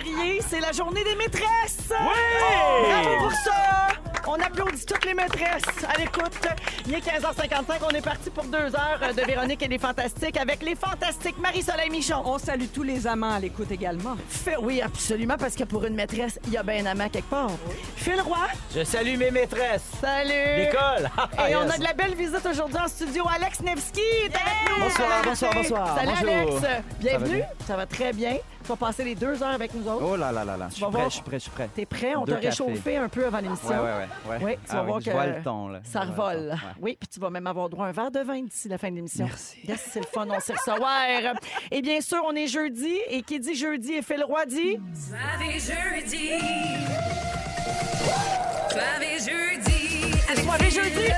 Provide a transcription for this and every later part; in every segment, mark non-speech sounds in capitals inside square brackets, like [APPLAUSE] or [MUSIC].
jeudi 13 février, c'est la journée des maîtresses. Oui! Bravo pour ça! On applaudit toutes les maîtresses à l'écoute. Il est 15h55, on est parti pour deux heures de Véronique et les Fantastiques avec les Fantastiques Marie-Soleil Michon. On salue tous les amants à l'écoute également. Fait, oui, absolument, parce que pour une maîtresse, il y a bien un amant quelque part. Phil Roy, Je salue mes maîtresses. salut! L'école. [LAUGHS] Et on a de la belle visite aujourd'hui en studio. Alex Nevsky est avec nous. Bonsoir, Salut, bonsoir, bonsoir. Salut Bonjour. Alex. Bienvenue. bien? Ça va très bien. Tu vas passer les deux heures avec nous autres. Oh là là là là. Je suis prêt, je suis prêt, je suis prêt. T'es prêt? On t'a réchauffé un peu avant l'émission. Ouais, ouais, ouais. ouais. Oui, tu vas Ah voir je que vois le ton, là. Ça le revole. ton, ouais. Oui, puis tu vas même avoir droit à un verre de vin d'ici la fin de l'émission. Merci. Yes, c'est le fun, on s'est recevoir. Et bien sûr, on est jeudi, et qui dit jeudi et Phil Roy dit... Soirée jeudi. Soirée jeudi. Avec soirée jeudi.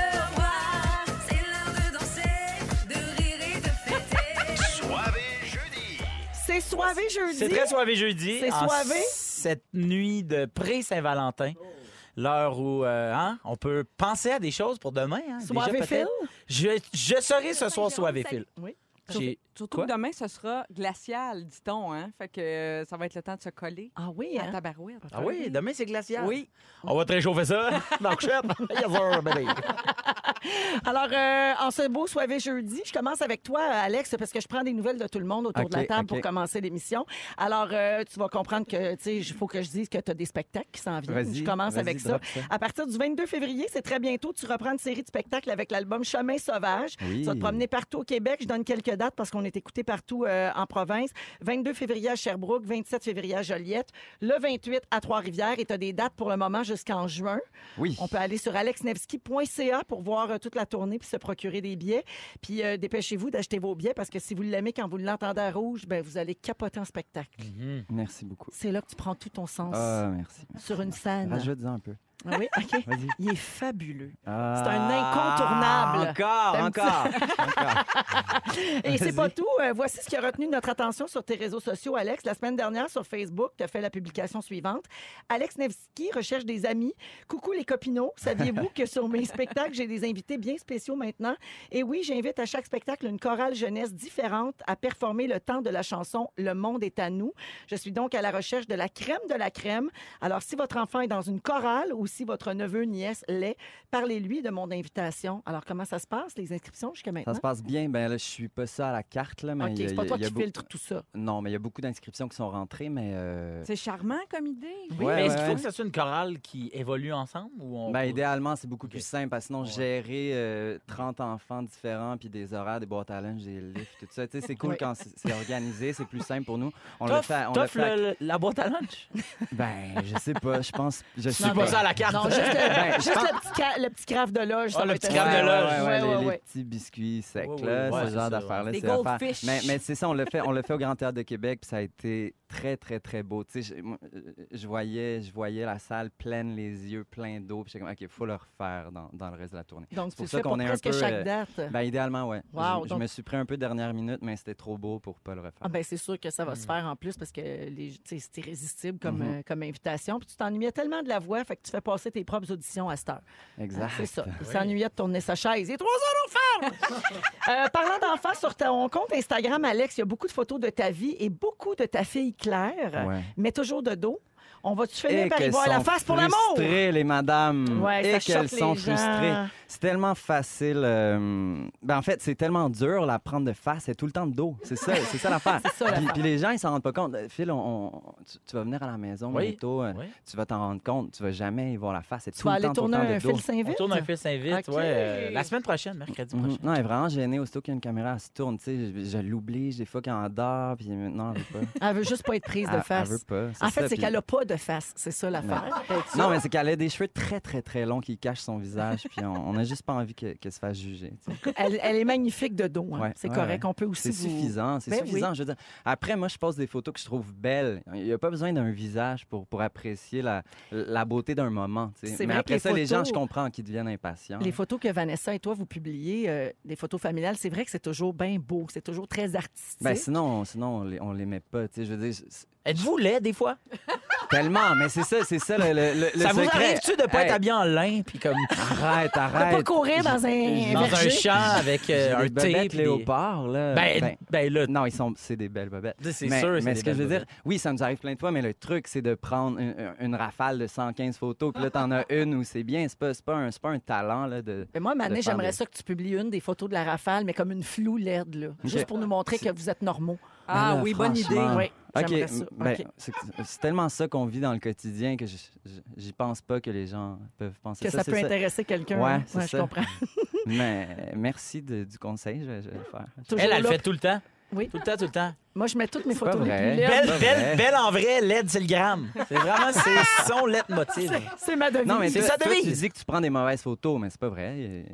C'est soirée jeudi. C'est très soivé jeudi. C'est en soivé? Cette nuit de pré-Saint-Valentin. L'heure où euh, hein, on peut penser à des choses pour demain. Hein, peut-être. Phil? Je, je serai ce soir soivé Phil. Oui. J'ai- Surtout Quoi? que demain, ce sera glacial, dit-on. Hein? Fait que euh, ça va être le temps de se coller Ah oui, à hein? tabarouette. Ah oui, demain c'est glacial. Oui. On va te réchauffer ça [LAUGHS] dans la couchette. Yes, sir, baby. [LAUGHS] Alors, euh, en ce beau soirée jeudi, je commence avec toi, Alex, parce que je prends des nouvelles de tout le monde autour de la OK, table OK. pour commencer l'émission. Alors, euh, tu vas comprendre que, tu sais, il faut que je dise que tu as des spectacles qui s'en viennent. Vas-y, Je commence vas-y, avec ça. drop ça. À partir du 22 février, c'est très bientôt, tu reprends une série de spectacles avec l'album Chemin sauvage. Oui. Tu vas te promener partout au Québec. Je donne quelques dates parce qu'on est écouté partout euh, en province. 22 février à Sherbrooke, 27 février à Joliette, le 28 à Trois-Rivières. Et tu as des dates pour le moment jusqu'en juin. Oui. On peut aller sur alexnevski.ca pour voir euh, toute la tournée puis se procurer des billets. Puis euh, dépêchez-vous d'acheter vos billets parce que si vous l'aimez quand vous l'entendez à rouge, ben vous allez capoter en spectacle. Merci beaucoup. C'est là que tu prends tout ton sens Ah, merci. sur une scène. Rajoute-en un peu. Ah oui, OK. [LAUGHS] Il est fabuleux. Ah, un incontournable. Encore, encore. encore. [LAUGHS] Et c'est pas tout. Euh, voici ce qui a retenu notre attention sur tes réseaux sociaux, Alex. La semaine dernière, sur Facebook, tu as fait la publication suivante. Alex Nevsky recherche des amis. Coucou les copinots. Saviez-vous [LAUGHS] que sur mes spectacles, j'ai des invités bien spéciaux maintenant? Et oui, j'invite à chaque spectacle une chorale jeunesse différente à performer le temps de la chanson Le monde est à nous. Je suis donc à la recherche de la crème de la crème. Alors, si votre enfant est dans une chorale ou si votre neveu, nièce l'est, parlez-lui de mon invitation. Alors, comment ça se passe, les inscriptions jusqu'à maintenant? Ça se passe bien. Ben là, je suis pas ça à la carte, là, mais OK, c'est pas toi il y a qui beaucoup- filtres tout ça. Non, mais il y a beaucoup d'inscriptions qui sont rentrées, mais... euh, C'est charmant comme idée. Oui, Ouais, mais est-ce ouais, qu'il faut ouais. que ça soit une chorale qui évolue ensemble ou on Ben, idéalement, c'est beaucoup plus simple. Parce que sinon, Ouais. gérer euh, 30 enfants différents, puis des horaires, des boîtes à lunch, des lifts, tout ça, tu sais, c'est cool quand c'est organisé, c'est plus simple pour nous. On le fait, on le fait le- la boîte à lunch? Ben, je sais pas, je pense... Je suis Non, pas ça à la carte. Non, juste, le, [LAUGHS] Ben, juste le petit, ca- le petit craft de loge. ça Ah, le va petit être craft de assez- loge. Ouais, ouais, Ouais, les, ouais, les ouais. petits biscuits secs, Ouais, ouais, là, ouais, ce c'est genre ça, d'affaires-là. Des c'est l'affaire. goldfish. Mais, mais c'est ça, on l'a fait, on l'a fait au Grand Théâtre de Québec, puis ça a été très, très, très beau. Tu sais, je, moi, euh, je voyais, je voyais la salle pleine, les yeux pleins d'eau, puis j'étais comme, OK, il faut le refaire dans, dans le reste de la tournée. Donc, C'est pour le ça qu'on est un presque peu, chaque euh, date. Ben, idéalement, ouais. Wow, je, je donc- me suis pris un peu dernière minute, mais c'était trop beau pour pas le refaire. Ah, ben, c'est sûr que ça va se faire en plus parce que c'est irrésistible comme, Mhm. euh, comme invitation. Puis tu t'ennuyais tellement de la voix, fait que tu fais passer tes propres auditions à cette heure. exact. C'est ça. Il s'ennuyait de tourner sa chaise. Il est trois heures au fer! [LAUGHS] Euh, parlant d'enfants, sur ton compte Instagram, Alex, il y a beaucoup de photos de ta vie et beaucoup de ta fille Ouais. mais toujours de dos. On va-tu finir Et par y voir la face pour l'amour? frustrées, les madames. Ouais, et ça qu'elles sont frustrées. C'est tellement facile. euh, Ben, en fait, c'est tellement dur, la prendre de face. C'est tout le temps de dos. C'est ça, c'est ça l'affaire. [LAUGHS] ça, puis, puis les gens, ils s'en rendent pas compte. Euh, Phil, on, on- tu, tu vas venir à la maison Oui. bientôt. euh, Oui. Tu vas t'en rendre compte. Tu vas jamais y voir la face. C'est Tu tout vas le aller temps, tout le tourner temps un de fil dos. On Saint-Vite? tourne un fils invite, Ok. ouais. euh, la semaine prochaine, mercredi Mhm. prochain. Non, elle est vraiment gênée. Aussitôt qu'il y a une caméra, elle se tourne. Tu sais, je, je l'oublie. Des fois, quand elle dort, puis maintenant, elle veut pas. [LAUGHS] Elle veut juste pas être prise de Elle- elle face. veut pas, En fait, c'est puis- qu'elle a pas de face. C'est ça l'affaire. Non, mais c'est qu'elle a des cheveux très, très, très longs qui cachent son visage. Puis on on a juste pas envie que- qu'elle se fasse juger. Elle, elle est magnifique de dos. hein. Ouais, c'est ouais, correct. ouais. On peut aussi C'est vous- suffisant, c'est Ben suffisant. Je veux dire, après, moi, je pose des photos que je trouve belles. Il n'y a pas besoin d'un visage pour, pour apprécier la, la beauté d'un moment. Mais vrai après que ça, les les gens, photos- je comprends qu'ils deviennent impatients. Les photos que Vanessa et toi, vous publiez, euh, des photos familiales, c'est vrai que c'est toujours bien beau. C'est toujours très artistique. Ben, sinon, sinon on les, on les met pas. tu sais. Je veux dire, Êtes-vous laid des fois? [LAUGHS] Tellement, mais c'est ça, c'est ça le, le, le Ça vous secret. arrive-tu de pas Hey, être habillé en lin puis comme Arrête, De arrête. pas courir dans un dans un verger. champ avec euh, J'ai un des thé bobettes puis des- léopard, là. Ben, ben là, non, ils sont, c'est des belles bobettes. c'est mais, sûr, c'est mais des ce que je veux dire, oui, ça nous arrive plein de fois, mais le truc, c'est de prendre une, une rafale de 115 photos, puis là, t'en as une où c'est bien. C'est pas, c'est pas, un, c'est pas un talent, là, de... Mais moi, Mané, de faire j'aimerais des- ça que tu publies une des photos de la rafale, mais comme une floue LED, là. Juste pour nous montrer que vous êtes normaux. Ah là, oui, bonne idée. Oui, ça. ben, c'est, tellement ça qu'on vit dans le quotidien que j'y pense pas que les gens peuvent penser Que ça, c'est peut intéresser quelqu'un. Ouais, hein. je ça. comprends. [LAUGHS] Mais merci de- du conseil, je vais, je vais le faire. Toujours elle, elle le fait tout le temps? Oui. Tout le temps, tout le temps? Moi, je mets toutes mes C'est photos les vrai. plus laides. Belle, belle, belle en vrai, LED, c'est le gramme. C'est vraiment c'est son leitmotiv. C'est ma devise. Non, mais C'est sa toi, devise. tu dis que tu prends des mauvaises photos, mais c'est pas vrai. Il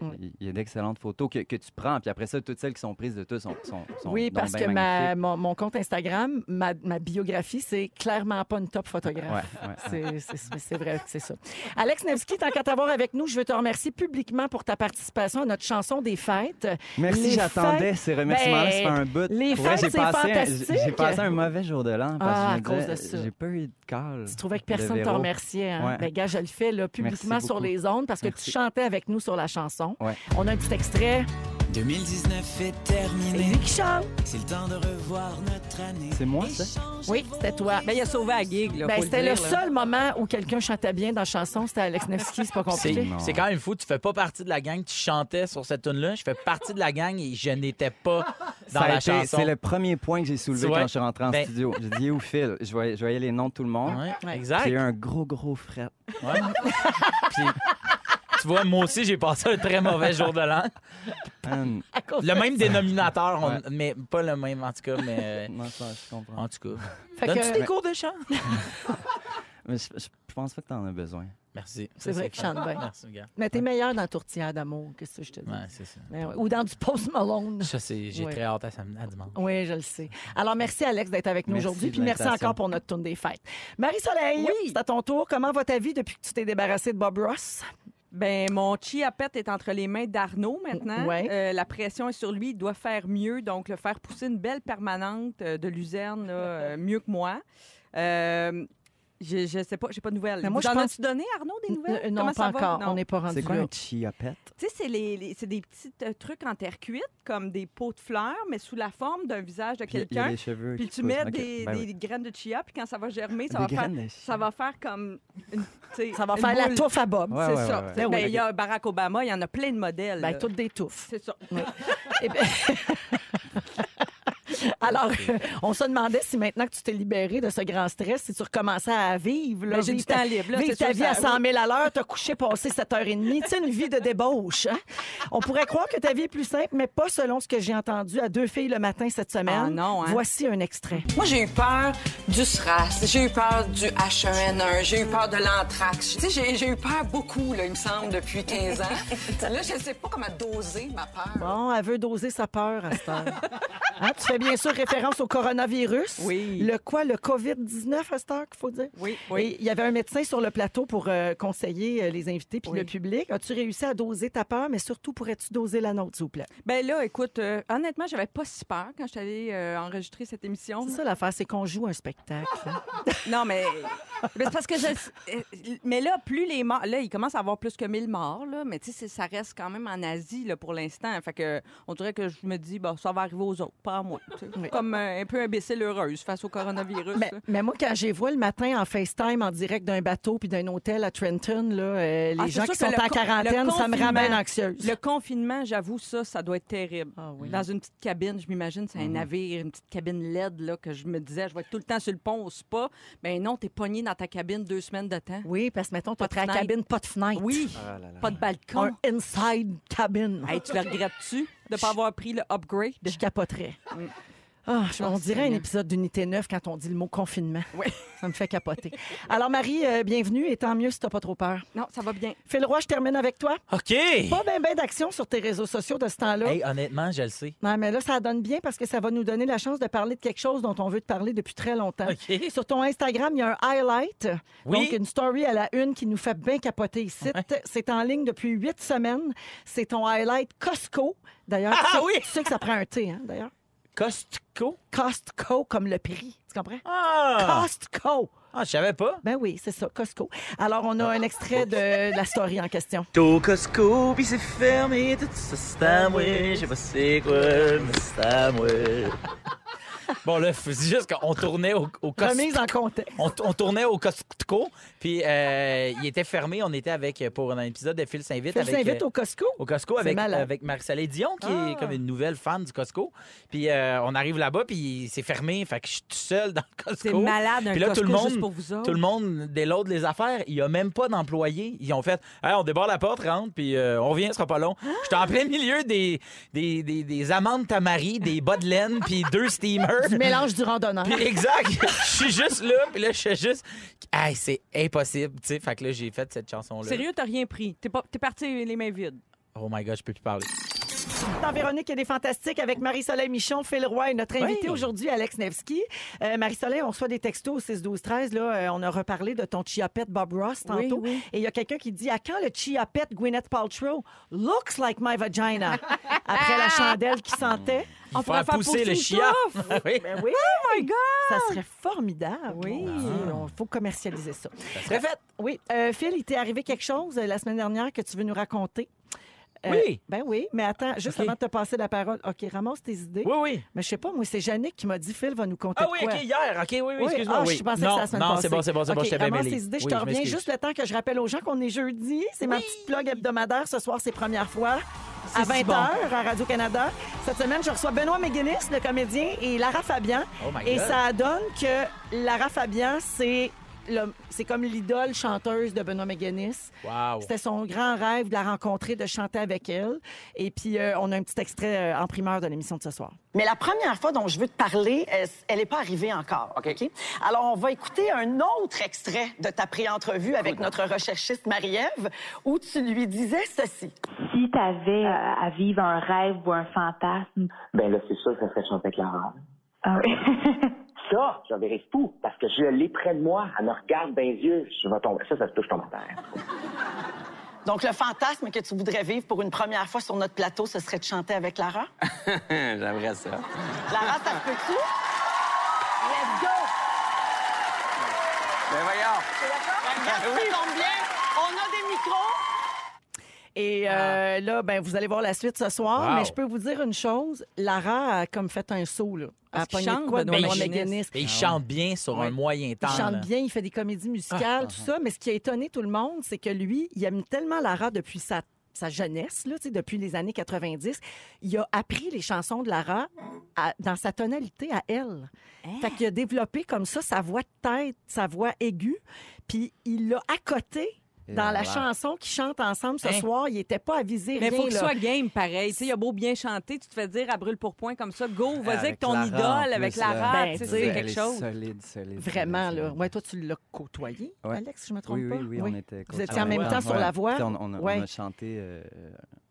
y a, Oui. d'excellentes photos que, que tu prends, puis après ça, toutes celles qui sont prises de toi sont, sont, sont Oui, parce que ma, mon, mon compte Instagram, ma, ma biographie, c'est clairement pas une top photographe. Ouais, ouais. C'est- C'est c'est vrai que c'est ça. Alex Nevsky, tant qu'à t'avoir avec nous, je veux te remercier publiquement pour ta participation à notre chanson des fêtes. Merci, j'attendais fêtes- ces remerciements-là, Ben, ça fait un bout. les fêtes, c'est fantastique. J'ai passé un mauvais jour de l'an parce Ah, à que je me cause de ça. j'ai pas eu de call. Tu trouvais que personne ne te remerciait. Hein? Ouais. Ben, gars, je le fais là, publiquement Merci sur beaucoup. les ondes parce que tu chantais avec nous sur la chanson. Ouais. On a un petit extrait. 2019 est C'est terminé. lui qui chante. C'est le temps de revoir notre année. C'est moi, ça? Oui, c'était toi. Ben, il a sauvé la gig, là. Ben, c'était le dire, là. seul moment où quelqu'un chantait bien dans la chanson, c'était Alex Nevsky, c'est pas compliqué. C'est quand même fou. Tu fais pas partie de la gang. Tu chantais sur cette tune-là. Je fais partie de la gang et je n'étais pas [LAUGHS] dans Ça la été- chanson. C'est le premier point que j'ai soulevé quand je suis rentré en Ben- studio. J'ai dit, il est où Phil? Je voyais, je voyais les noms de tout le monde. Ouais, Ouais. exact. J'ai eu un gros, gros fret. Ouais. [LAUGHS] Puis, tu vois, moi aussi, j'ai passé un très mauvais jour de l'an. Le même dénominateur, on- Ouais. mais pas le même en tout cas. Mais [LAUGHS] euh, non, ça, je comprends. en tout cas. Fait Donnes-tu que- des cours de chant? [LAUGHS] Mais je, je- je pense pas que t'en as besoin. Merci. C'est vrai qu'il chante bien. Merci, gars. Mais t'es meilleur dans la tourtière d'amour, qu'est-ce que je te dis? Ouais, c'est ça. Mais ouais. Ou dans du Post Malone. Ça, c'est, j'ai Ouais. très hâte à, sam- à dimanche. Oui, je le sais. Alors, merci, Alex, d'être avec nous Merci aujourd'hui. de Puis merci l'invitation. encore pour notre tourne des fêtes. Marie-Soleil, Oui. c'est à ton tour. Comment va ta vie depuis que tu t'es débarrassé de Bob Ross? Ben, mon chia pet est entre les mains d'Arnaud maintenant. Ouais. Euh, la pression est sur lui. Il doit faire mieux, donc le faire pousser une belle permanente euh, de luzerne, là, euh, mieux que moi. Euh, je, je sais pas, j'ai pas de nouvelles. Mais moi, Vous je en pense- as-tu donné, Arnaud, des nouvelles? Non, Comment pas ça va? encore. Non. On n'est pas rendu C'est quoi là. un chia pet? Tu sais, c'est les, les- c'est des petits euh, trucs en terre cuite, comme des pots de fleurs, mais sous la forme d'un visage de Puis il y a quelqu'un. les cheveux Puis qui tu poussent. mets Ok, des, ben des graines de chia, puis quand ça va germer, ça, Des va faire, ça va faire comme une, tu Ça va une faire la touffe à Bob. Ouais, C'est ouais, ça. ouais, ouais. Ben Ben, oui. il y a Barack Obama, il y en a plein de modèles. Ben, là. toutes des touffes. C'est ça. [LAUGHS] Bien- [LAUGHS] Alors, euh, on se demandait si maintenant que tu t'es libéré de ce grand stress, si tu recommençais à vivre. là, Ben, j'ai vivre du ta- temps libre, là, Vivre ta vie à ça- 100 000 à l'heure, t'as couché, passé 7h30. Tu sais, une vie de débauche. hein? On pourrait croire que ta vie est plus simple, mais pas selon ce que j'ai entendu à deux filles le matin cette semaine. Ah non, hein? Voici un extrait. Moi, j'ai eu peur du SRAS, j'ai eu peur du H1N1, j'ai eu peur de l'anthrax. Tu sais, j'ai- j'ai eu peur beaucoup, là, il me semble, depuis 15 ans. [LAUGHS] Là, je ne sais pas comment doser ma peur. Bon, elle veut doser sa peur à cette heure. Hein, tu fais bien sûr référence au coronavirus. Oui. Le quoi? Le COVID-19 à cette heure qu'il faut dire? Oui, Et oui. il y avait un médecin sur le plateau pour euh, conseiller euh, les invités puis Oui. le public. As-tu réussi à doser ta peur, mais surtout pourrais-tu doser la nôtre, s'il vous plaît? Ben là, écoute, euh, honnêtement, j'avais pas si peur quand je suis allée enregistrer cette émission. C'est ça l'affaire, c'est qu'on joue un spectacle. hein. [LAUGHS] Non, mais. mais parce que je. Mais là, plus les morts. Là, il commence à avoir plus que 1000 morts, là. Mais tu sais, ça reste quand même en Asie, là, pour l'instant. Fait que, on dirait que je me dis, bon, ça va arriver aux autres, pas à moi. tu sais. Oui. Comme euh, un peu imbécile heureuse face au coronavirus. Mais, là. mais moi, quand j'ai vois le matin en FaceTime en direct d'un bateau puis d'un hôtel à Trenton, là, euh, les Ah, c'est gens sûr qui que sont le en quarantaine, le ça me rend bien confinement- anxieuse. Le confinement, j'avoue, ça, ça doit être terrible. Ah oui. Dans une petite cabine, je m'imagine, c'est un navire, une petite cabine LED, là, que je me disais, je vais être tout le temps sur le pont au spa. Ben non, t'es pogné dans ta cabine deux semaines de temps. Oui, parce que mettons, tu Pas as de la fenêtre. cabine, pas de fenêtre. Oui, Ah là là. pas de balcon. Un inside cabin. Hey, tu le regrettes-tu? De ne pas avoir pris le upgrade? Je capoterais. Mm. Ah, je- on Ah, dirait un épisode d'Unité 9 quand on dit le mot confinement. Oui. [LAUGHS] Ça me fait capoter. Alors, Marie, euh, bienvenue et tant mieux si t'as pas trop peur. Non, ça va bien. Phil Roy, je termine avec toi. OK! Pas bien ben d'action sur tes réseaux sociaux de ce temps-là. Hey, honnêtement, je le sais. Non, mais là, ça donne bien parce que ça va nous donner la chance de parler de quelque chose dont on veut te parler depuis très longtemps. OK. Sur ton Instagram, il y a un highlight, Oui. donc une story à la une qui nous fait bien capoter ici. C'est en ligne depuis huit semaines. C'est ton highlight Costco. D'ailleurs, Ah tu, sais- oui! tu sais que ça prend un T, hein, d'ailleurs. Costco? Costco comme le prix. Tu comprends? Ah! Costco. Ah, je savais pas. Ben oui, c'est ça, Costco. Alors, on a un extrait de la story en question. Au Costco, puis c'est fermé, tout ça, c'est à moi. Je sais pas c'est quoi, mais c'est à moi. Bon, là, c'est juste qu'on tournait au, au Costco. Remise en contexte. On, on tournait au Costco, puis euh, il était fermé. On était avec, pour un épisode de Phil s'invite. Phil euh, au Costco? au Costco avec, avec Marie-Soleil Dion, qui Ah. est comme une nouvelle fan du Costco. Puis euh, on arrive là-bas, puis c'est fermé. Fait que je suis tout seul dans le Costco. C'est malade, un Puis là, Costco tout le monde, juste pour vous autres. Tout le monde les affaires. Il n'y a même pas d'employés. Ils ont fait Hey, on débarre la porte, rentre, puis euh, on revient, ce sera pas long. J'étais en plein milieu des, des, des, des amandes tamari, des bas de laine, puis deux steamers. Du mélange du randonneur. Puis exact, [LAUGHS] je suis juste là, puis là, je suis juste. Hey, c'est impossible, tu sais. Fait que là, j'ai fait cette chanson-là. Sérieux, t'as rien pris. T'es pas- t'es parti les mains vides. Oh my god, je peux plus parler. Dans Véronique et des Fantastiques avec Marie-Soleil Michon, Phil Roy et notre invité Oui. aujourd'hui, Alex Nevsky. Euh, Marie-Soleil, on reçoit des textos au 6 12 13 là, euh, on a reparlé de ton chia pet Bob Ross tantôt. Oui, oui. Et il y a quelqu'un qui dit à quand le chia pet Gwyneth Paltrow looks like my vagina? [LAUGHS] Après la chandelle qui sentait. On pourrait faire pousser le pousser chia. [LAUGHS] oui. Ben oui, Oh my God! ça serait formidable. Oui. Il faut commercialiser ça. Ça serait fait. Oui, Euh, Phil, il t'est arrivé quelque chose la semaine dernière que tu veux nous raconter? Euh, Oui. Ben oui, mais attends, juste avant de te passer la parole, OK, ramasse tes idées. Oui, oui. Mais je sais pas, moi, c'est Yannick qui m'a dit Phil va nous compter. Ah oui, quoi. OK, hier. OK, oui, oui, excuse-moi. ah, oui. je pensais non, que semaine non, c'est bon, c'est bon, c'est bon, je mêlé. tes idées, je te reviens juste le temps que je rappelle aux gens qu'on est jeudi. C'est ma petite plug hebdomadaire. Ce soir, c'est première fois à C'est 20h si bon. à Radio-Canada. Cette semaine, je reçois Benoît McGuinness, le comédien, et Lara Fabian. Oh my et God. ça donne que Lara Fabian, c'est c'est comme l'idole chanteuse de Benoît McGuinness. Wow. C'était son grand rêve de la rencontrer, de chanter avec elle. Et puis, euh, on a un petit extrait euh, en primeur de l'émission de ce soir. Mais la première fois dont je veux te parler, euh, elle n'est pas arrivée encore. OK? Alors, on va écouter un autre extrait de ta pré-entrevue avec notre recherchiste Marie-Ève où tu lui disais ceci. Si tu avais à vivre un rêve ou un fantasme, Ben là, c'est sûr que ça serait chanter avec Lara. ah oui. [LAUGHS] Ça, je verrais fou, parce que je l'ai près de moi, elle me regarde dans les yeux, je vais tomber. Ça, ça se touche tomber à terre. Donc, le fantasme que tu voudrais vivre pour une première fois sur notre plateau, ce serait de chanter avec Lara? [LAUGHS] J'aimerais ça. Lara, ça se peut-tu? Let's go! Ben voyons. Regarde, ça tombe bien. On a des micros. Et euh, là, ben, vous allez voir la suite ce soir. Wow. Mais je peux vous dire une chose. Lara a comme fait un saut, là. Elle a Parce qu'il pogné de chante, quoi il chante bien sur un moyen temps. Il chante là. bien, il fait des comédies musicales, tout ça. Mais ce qui a étonné tout le monde, c'est que lui, il aime tellement Lara depuis sa, sa jeunesse, là, depuis les années 90. Il a appris les chansons de Lara à- dans sa tonalité à elle. Fait qu'il a développé comme ça sa voix de tête, sa voix aiguë. Puis il l'a accoté Et dans la chanson qu'ils chantent ensemble ce Hein? soir. Il n'était pas avisé, Mais il rien, faut qu'il là. soit game pareil. Tu sais, il a beau bien chanter, tu te fais dire à brûle pour point comme ça, go, vas-y avec, ton idole, avec là. Lara, Ben, tu sais, tu c'est quelque chose. solide, solide. Vraiment, là. Ouais, toi, tu l'as côtoyé, Ouais. Alex, si je me trompe Oui, pas? oui, oui, on était. Vous étiez en même temps sur la voix? Puis On, a, chanté euh,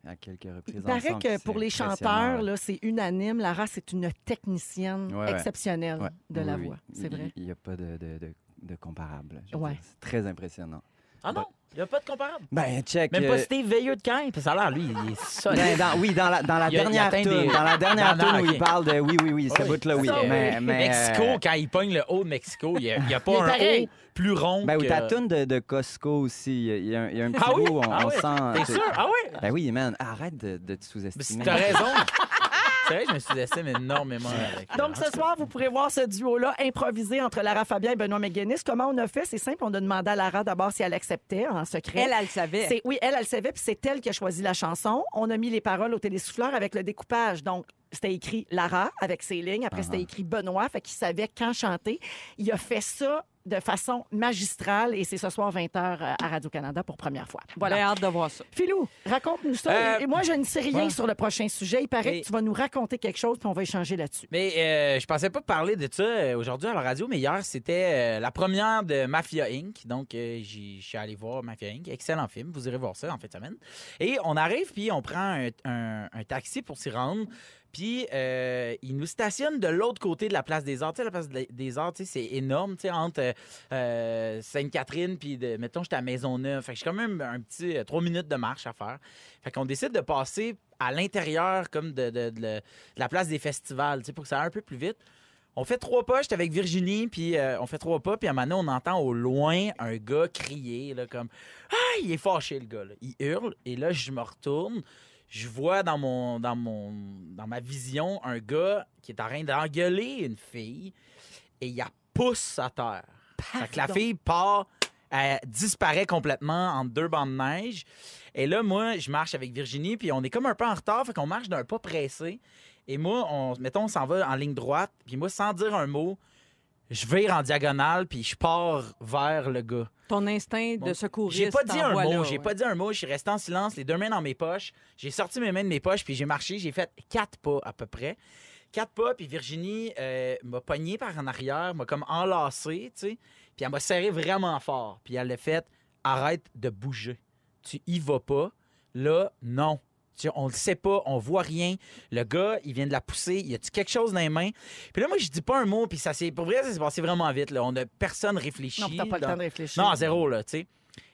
à quelques reprises Il paraît que pour les chanteurs, là, c'est unanime. Lara, c'est une technicienne Ouais, ouais. exceptionnelle Ouais. de Oui, la oui. voix. C'est vrai. Il n'y a pas de, de, de, de comparable. C'est très impressionnant. Ah non, il n'y a pas de comparable. Ben, check. Même euh, pas Steve Veilleux de Caen. Ça a l'air, lui, il est solide. ben, dans- oui, dans la, dans la Il a- il dernière tune, des- dans la dernière où ok. il parle de oui, oui, oui, ce Oui. bout-là, oui. Ça, oui. Mais, mais, Mexico, euh, quand il pogne le haut de Mexico, il n'y a, Il pas un pareil. haut plus rond Ben, ou que... ta tune de, de Costco aussi, il y a- il y, a un- il y a un petit Ah oui? bout, on, Ah on oui? sent... T'es sûr? Ah oui? Ben oui, man, arrête de, de te Mais si sous-estimer. t'as raison. [LAUGHS] C'est vrai que je me sous-estime énormément avec... Donc, ce soir, vous pourrez voir ce duo-là improvisé entre Lara Fabian et Benoît McGuinness. Comment on a fait? C'est simple. On a demandé à Lara d'abord si elle acceptait en secret. Elle, elle le savait. C'est- oui, elle, elle savait, puis c'est elle qui a choisi la chanson. On a mis les paroles au télésouffleur avec le découpage. Donc, c'était écrit Lara avec ses lignes. Après, c'était écrit Benoît, fait qu'il savait quand chanter. Il a fait ça de façon magistrale et c'est ce soir 20h à Radio-Canada pour première fois. Voilà. Voilà. hâte de voir ça. Philou, raconte-nous ça. Euh, et moi, je ne sais rien ouais. sur le prochain sujet. Il paraît Mais- que tu vas nous raconter quelque chose, puis on va échanger là-dessus. Mais euh, je pensais pas parler de ça euh, aujourd'hui à la radio, mais hier, c'était euh, la première de Mafia Inc. Donc, euh, je suis allé voir Mafia Inc. Excellent film. Vous irez voir ça en fin de semaine. Et on arrive, puis on prend un, un- un taxi pour s'y rendre. Puis, euh, il nous stationne de l'autre côté de la place des Arts. Tu sais, la place des- Arts, tu sais, c'est énorme, tu sais, entre euh, euh, Sainte-Catherine, puis, de- mettons, j'étais à Maisonneuve. Fait que j'ai quand même un petit trois minutes de marche à faire. Fait qu'on décide de passer à l'intérieur, comme de, la place des festivals, tu sais, pour que ça aille un peu plus vite. On fait trois pas, j'étais avec Virginie, puis on fait trois pas, puis à un moment donné, on entend au loin un gars crier, là, comme « Ah, il est fâché, le gars. Il hurle, et là, je me retourne, je vois dans, mon, dans, mon, dans ma vision un gars qui est en train d'engueuler une fille, et il la pousse à terre. Fait que la fille part, elle disparaît complètement entre deux bancs de neige. Et là, moi, je marche avec Virginie, puis on est comme un peu en retard, fait qu'on marche d'un pas pressé. Et moi, on, mettons, on s'en va en ligne droite, puis moi, sans dire un mot, je vire en diagonale, puis je pars vers le gars. Ton instinct de secouriste J'ai pas dit un mot, j'ai pas dit un mot, je suis resté en silence, les deux mains dans mes poches. J'ai sorti mes mains de mes poches, puis j'ai marché, j'ai fait quatre pas à peu près. Quatre pas, puis Virginie euh, m'a pogné par en arrière, m'a comme enlacé, tu sais, puis elle m'a serré vraiment fort. Puis elle a fait arrête de bouger. Tu y vas pas. Là, non. On le sait pas, on voit rien. Le gars, il vient de la pousser. Y a-tu quelque chose dans les mains? Puis là, moi, je dis pas un mot, puis ça s'est. Pour vrai, ça s'est passé vraiment vite. Là. On a personne réfléchi. Non, t'as pas le temps de réfléchir. non, zéro, là, tu sais.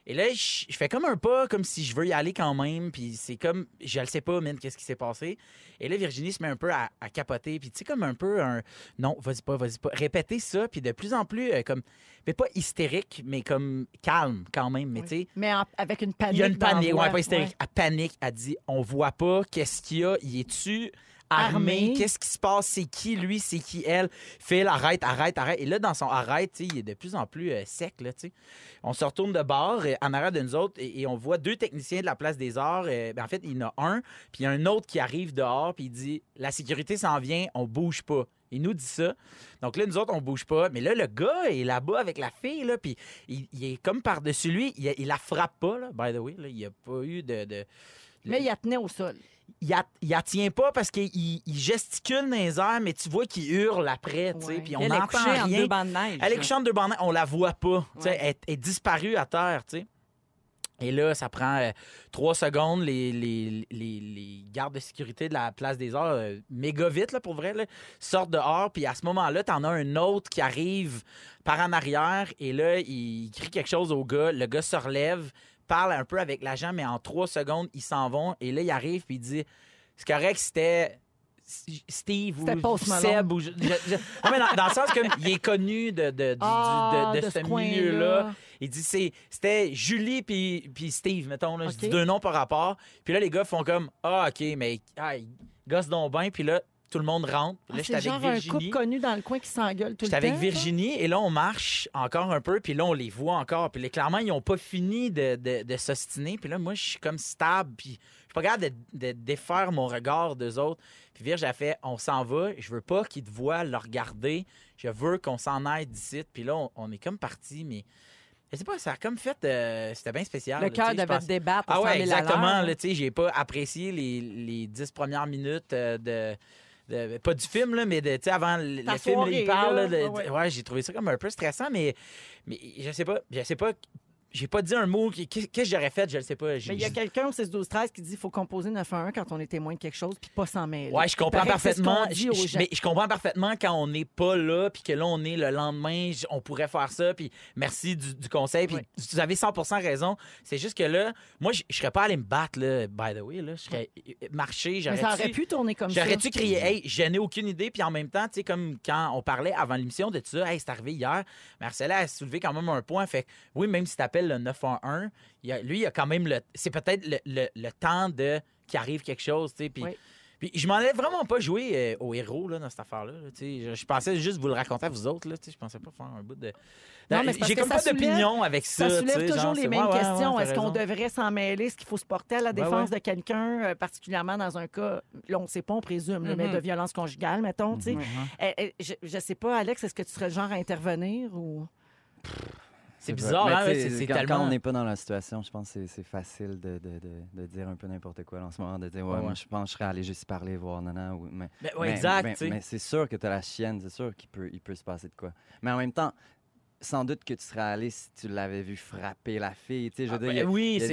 Et là, je, je fais comme un pas, comme si je veux y aller quand même, puis c'est comme, je le sais pas, man, qu'est-ce qui s'est passé. Et là, Virginie se met un peu à, à capoter, puis tu sais, comme un peu un, non, vas-y pas, vas-y pas. Répéter ça, puis de plus en plus, euh, comme, mais pas hystérique, mais comme calme quand même, mais tu sais. Mais en- avec une panique. Il y a une panique, ouais, pas hystérique. ouais. Elle panique, elle dit on voit pas, qu'est-ce qu'il y a, il est-tu? Armé, qu'est-ce qui se passe, c'est qui lui, c'est qui elle? Phil, arrête, arrête, arrête. Et là, dans son arrête, il est de plus en plus euh, sec, là, tu sais. On se retourne de bord, euh, en arrière de nous autres, et, et on voit deux techniciens de la place des arts. euh, ben, en fait, il y en a un, puis il y a un autre qui arrive dehors, puis il dit la sécurité s'en vient, on bouge pas. Il nous dit ça. Donc là, nous autres, on bouge pas. Mais là, le gars est là-bas avec la fille, là, puis il, il est comme par-dessus lui. Il, il la frappe pas, là, by the way. Là. Il n'y a pas eu de... de- Mais il la tenait au sol. il la, il tient pas parce qu'il il gesticule dans les airs, mais tu vois qu'il hurle après, tu sais, puis on Elle est n'entend couchée en rien. deux bancs de neige. Elle est couchée deux bandes, on la voit pas, tu sais, Ouais. elle, elle est disparue à terre, tu sais. Et là, ça prend euh, trois secondes. Les, les, les- les gardes de sécurité de la place des arts, euh, méga vite, là, pour vrai, là, sortent dehors. Puis à ce moment-là, t'en as un autre qui arrive par en arrière. Et là, il crie quelque chose au gars. Le gars se relève, parle un peu avec l'agent, mais en trois secondes, ils s'en vont. Et là, il arrive, puis il dit C'est correct, c'était. Steve ou. Seb ou je- je- je- Non, mais dans, dans le sens que il est connu de, de, du- Ah, de, ce milieu-là. Il dit c'est c'était Julie puis puis Steve mettons là, je OK. dis deux noms par rapport. Puis là les gars font comme ah OK mais ah, ils gossent donc bien puis là tout le monde rentre. Ah, là c'est j'étais avec genre un Virginie. couple connu dans le coin qui s'engueule tout le J'étais temps. avec Virginie et là, on marche encore un peu, puis là, on les voit encore. Puis là, clairement, ils n'ont pas fini de, de, de s'ostiner. Puis là, moi, je suis comme stable, puis je suis pas capable de, de défaire mon regard d'eux autres. Puis Virge a fait on s'en va, je veux pas qu'ils te voient le regarder, je veux qu'on s'en aille d'ici. Puis là, on, on est comme parti, mais je sais pas, ça a comme fait. euh, C'était bien spécial. Le cœur devait pense- débattre. à ah 100 ouais, 000 à exactement. tu sais, j'ai pas apprécié les, les dix premières minutes euh, de, de- Pas du film, là, mais de, avant le, le film, là, il parle. là. de- ouais, j'ai trouvé ça comme un peu stressant, mais, mais je sais pas. Je sais pas. J'ai pas dit un mot. Qu'est-ce que j'aurais fait? Je le sais pas. Il y a quelqu'un au 6 12 13 qui dit qu'il faut composer 911 quand on est témoin de quelque chose puis pas s'en mêler. Ouais, je comprends parfaitement. Je- mais je comprends parfaitement quand on n'est pas là, puis que là, on est le lendemain, on pourrait faire ça, puis merci du, du conseil, puis Ouais. vous avez 100 raison. C'est juste que là, moi, je je serais pas allé me battre, là, by the way, là. Je serais marché, Mais j'aurais ça aurait pu tourner comme ça. J'aurais-tu crié, hey, je n'ai aucune idée, puis en même temps, tu sais, comme quand on parlait avant l'émission de ça, hey, c'est arrivé hier, Marcella a soulevé quand même un point. Fait oui, même si tu le 911, il y a- lui, il a quand même le. C'est peut-être le, le- le temps de qu'il arrive quelque chose, tu sais. Puis, Oui. puis je m'en allais vraiment pas jouer euh, au héros, là, dans cette affaire-là. là, je, je pensais juste vous le raconter à vous autres, là. Je pensais pas faire un bout de. Non, mais c'est parce J'ai comme pas d'opinion avec ça. Ça soulève toujours genre, les mêmes ouais, ouais, questions. ouais, Est-ce qu'on devrait s'en mêler? Est-ce qu'il faut se porter à la défense de quelqu'un, euh, particulièrement dans un cas, là, on ne sait pas, on présume, mais Mhm. de violence conjugale, mettons, eh, je, je sais pas, Alex, est-ce que tu serais le genre à intervenir ou... C'est bizarre, hein, c'est c'est quand, tellement. quand on n'est pas dans la situation, je pense que c'est- facile de, de, de, de dire un peu n'importe quoi en ce moment, de dire, ouais, Ouais, moi, je pense que je serais allé juste parler, voir Nana. Ou, mais, Mais, ouais, mais- exact, mais c'est sûr que tu as la chienne, c'est sûr qu'il peut, il peut se passer de quoi. Mais en même temps, sans doute que tu serais allé si tu l'avais vu frapper la fille. Tu sais, je veux Ah, dire, ben a- oui, c'est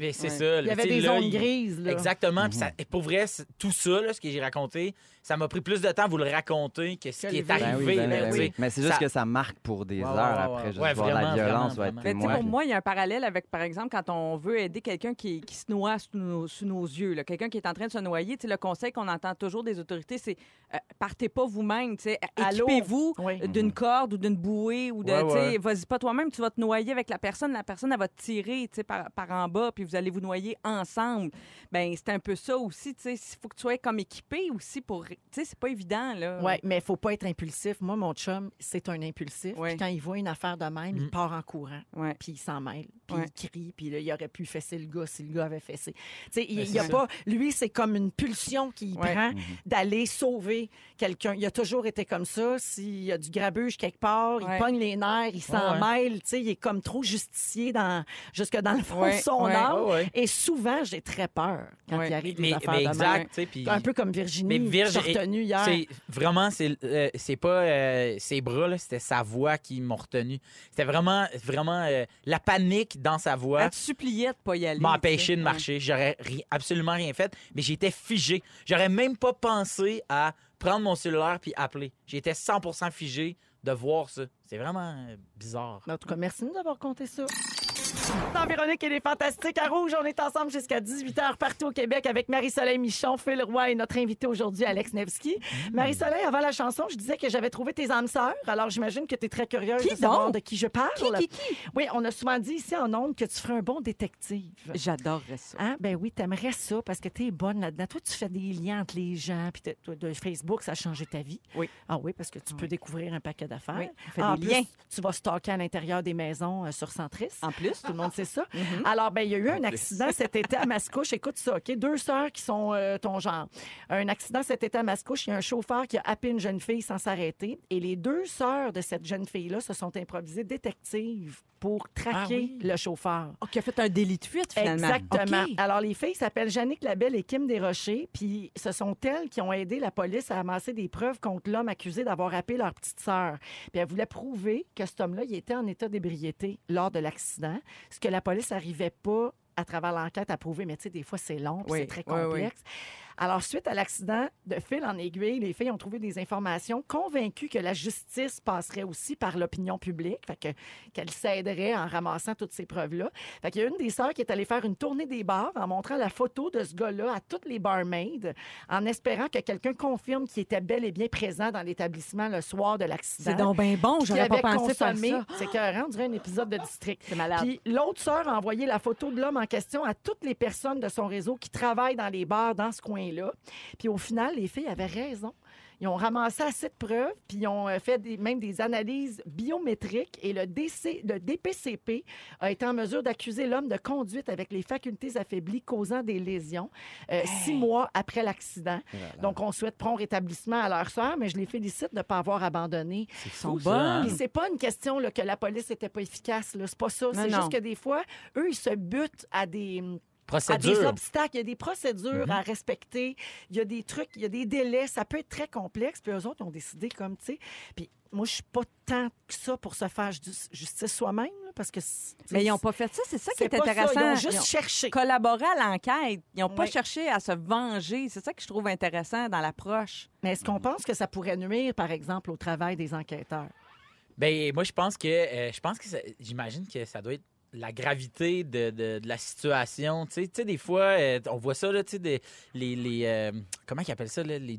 Ouais. ça. Il y avait des là, zones il- grises. Là. Exactement. Puis Mhm. ça- et pour vrai, tout ça, là, ce que j'ai raconté, ça m'a pris plus de temps à vous le raconter que ce qui est. Ben arrivé. oui, ben là, oui, ben. Mais c'est juste Ça- que ça marque pour des heures après. ouais, Juste ouais, voir vraiment, la violence vraiment, pour moi, il y a un parallèle avec, par exemple, quand on veut aider quelqu'un qui, qui se noie sous nos, sous nos yeux, là. quelqu'un qui est en train de se noyer. tu sais, Le conseil qu'on entend toujours des autorités, c'est euh, partez pas vous-même. tu sais, Allô? Équipez-vous d'une corde ou d'une bouée ou de. Ouais. Vas-y pas toi-même, tu vas te noyer avec la personne. La personne, elle va te tirer tu sais, par, par en bas, puis vous allez vous noyer ensemble. Ben c'est un peu ça aussi. tu sais, Il faut que tu sois comme équipé aussi pour. Tu sais, c'est pas évident. là. Oui, mais il faut pas être impulsif. Moi, mon chum, c'est un impulsif. Ouais. Puis quand il voit une affaire de même, il Mm. part en courant. Ouais. Puis il s'en mêle. Puis Ouais. il crie. Puis là, il aurait pu fesser le gars si le gars avait fessé. Tu sais, il, Ben, il c'est y a ça. pas... Lui, c'est comme une pulsion qu'il Ouais. prend Mhm. d'aller sauver quelqu'un. Il a toujours été comme ça. S'il y a du grabuge quelque part, Ouais. il pogne les nerfs, il s'en Ouais, mêle. Tu sais, il est comme trop justicier dans... jusque dans le fond Ouais, de son ouais. âme. Et souvent, j'ai très peur quand il arrive des Mais, affaires mais de exact, puis Un peu comme Virginie, Mais Virge qui retenue hier. C'est vraiment, c'est euh, c'est pas euh, ses bras, c'était sa voix qui m'a retenu. C'était vraiment, vraiment euh, la panique dans sa voix Elle te suppliait de pas y aller. empêché de marcher. J'aurais ri- absolument rien fait, mais j'étais figé. J'aurais même pas pensé à prendre mon cellulaire puis appeler. J'étais 100% figé de voir ça. C'est vraiment euh, bizarre. En tout cas, merci de nous d'avoir compté ça. Dans Véronique et les Fantastiques à Rouge, on est ensemble jusqu'à 18h partout au Québec avec Marie-Soleil Michon, Phil Roy et notre invité aujourd'hui, Alex Nevsky. Mmh. Marie-Soleil, avant la chanson, je disais que j'avais trouvé tes âmes sœurs. Alors, j'imagine que tu es très curieuse Qui de savoir de qui je parle. Qui, qui, qui? Oui, on a souvent dit ici en ondes que tu ferais un bon détective. J'adorerais ça. Hein? Ben oui, t'aimerais ça parce que t'es bonne là-dedans. Toi, tu fais des liens entre les gens, puis de Facebook, ça a changé ta vie. Oui. Ah oui, parce que tu peux découvrir un paquet d'affaires. Oui, En plus, liens. Tu vas stocker à l'intérieur des maisons euh, sur Centris. En plus, Tout le monde sait ça. [LAUGHS] Mhm. Alors, ben, il y a eu un accident cet été à Mascouche. Écoute ça, OK? Deux sœurs qui sont euh, ton genre. Un accident cet été à Mascouche. Il y a un chauffeur qui a happé une jeune fille sans s'arrêter. Et les deux sœurs de cette jeune fille-là se sont improvisées détectives pour traquer Ah oui. le chauffeur. Oh, qui a fait un délit de fuite, finalement. Exactement. Alors, les filles s'appellent Jannick Labelle et Kim Desrochers, puis ce sont elles qui ont aidé la police à amasser des preuves contre l'homme accusé d'avoir happé leur petite sœur. Puis elles voulaient prouver que cet homme-là, il était en état d'ébriété lors de l'accident, ce que la police n'arrivait pas à travers l'enquête à prouver, mais tu sais, des fois, c'est long, Oui, c'est très oui, oui. Alors, suite à l'accident, de fil en aiguille, les filles ont trouvé des informations convaincues que la justice passerait aussi par l'opinion publique, fait que qu'elle s'aiderait en ramassant toutes ces preuves-là. Fait qu'il y a une des sœurs qui est allée faire une tournée des bars en montrant la photo de ce gars-là à toutes les barmaids, en espérant que quelqu'un confirme qu'il était bel et bien présent dans l'établissement le soir de l'accident. C'est donc bien bon, j'aurais pas pensé faire ça. C'est écœurant, on dirait un épisode de District. C'est malade. Puis l'autre sœur a envoyé la photo de l'homme en question à toutes les personnes de son réseau qui travaillent dans les bars dans ce Puis au final, les filles avaient raison. Ils ont ramassé assez de preuves, puis ils ont euh, fait des- même des analyses biométriques et le, DC, le DPCP a été en mesure d'accuser l'homme de conduite avec les facultés affaiblies causant des lésions euh, six mois après l'accident. Donc, on souhaite prompt rétablissement à leur sœur, mais je les félicite de ne pas avoir abandonné. C'est sont c'est pas une question là, que la police n'était pas efficace. C'est pas ça. C'est juste que des fois, eux, ils se butent à des, à des Procédure. obstacles. Il y a des procédures Mhm. à respecter. Il y a des trucs, il y a des délais. Ça peut être très complexe. Puis eux autres, ils ont décidé comme, tu sais. Puis moi, je suis pas tant que ça pour se faire ju- justice soi-même, parce que... c'est- Mais ils n'ont pas fait ça, c'est ça qui est ça. intéressant. Ils ont juste Ils ont cherché. collaboré à l'enquête. Ils n'ont pas Oui. cherché à se venger. C'est ça que je trouve intéressant dans l'approche. Mais est-ce qu'on pense que ça pourrait nuire, par exemple, au travail des enquêteurs? Ben, moi, je pense que, euh, je pense que j'imagine que ça doit être la gravité de, de- de la situation. Tu sais, tu sais, des fois, euh, on voit ça, là, tu sais, des- les, les euh, comment ils appellent ça, là, les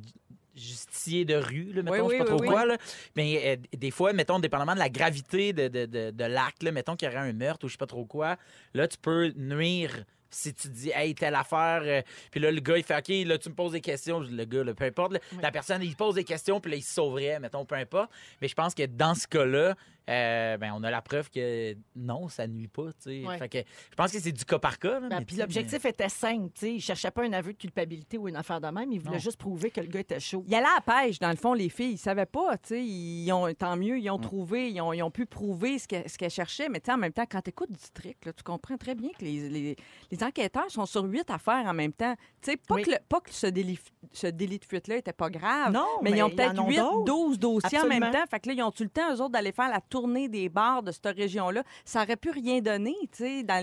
justiciers de rue, là, mettons, Oui, je sais pas oui, trop oui, quoi, là. Mais euh, des fois, mettons, dépendamment de la gravité de, de, de, de l'acte, là, mettons qu'il y aurait un meurtre ou je sais pas trop quoi, là, tu peux nuire si tu dis, hey, telle affaire, euh, puis là, le gars, il fait, OK, là, tu me poses des questions. Le gars, là, peu importe, là, la personne, il pose des questions, puis là, il se sauverait, mettons, peu importe. Mais je pense que dans ce cas-là, euh, ben, on a la preuve que non, ça nuit pas. tu sais. Ouais. Fait que je pense que c'est du cas par cas. là, Ben, mais puis l'objectif était simple. tu sais. Il ne cherchait pas un aveu de culpabilité ou une affaire de même. Il voulait Non. juste prouver que le gars était chaud. Il y allait à la pêche, dans le fond, les filles. Ils savaient pas, tu sais. Ils ont, tant mieux, ils ont trouvé, ils ont, ils ont pu prouver ce qu'elles cherchaient. Mais tu sais, en même temps, quand tu écoutes District, là, tu comprends très bien que les, les- les enquêteurs sont sur huit affaires en même temps. Tu sais, pas, Oui. que, le- pas que ce délit, ce délit de fuite-là était pas grave. Non, mais, ils ont peut-être ont 8, d'autres. 12 dossiers en même temps. Fait que là, ils ont-tu le temps, eux autres, d'aller faire la tourner des bars de cette région-là. Ça aurait pu rien donner,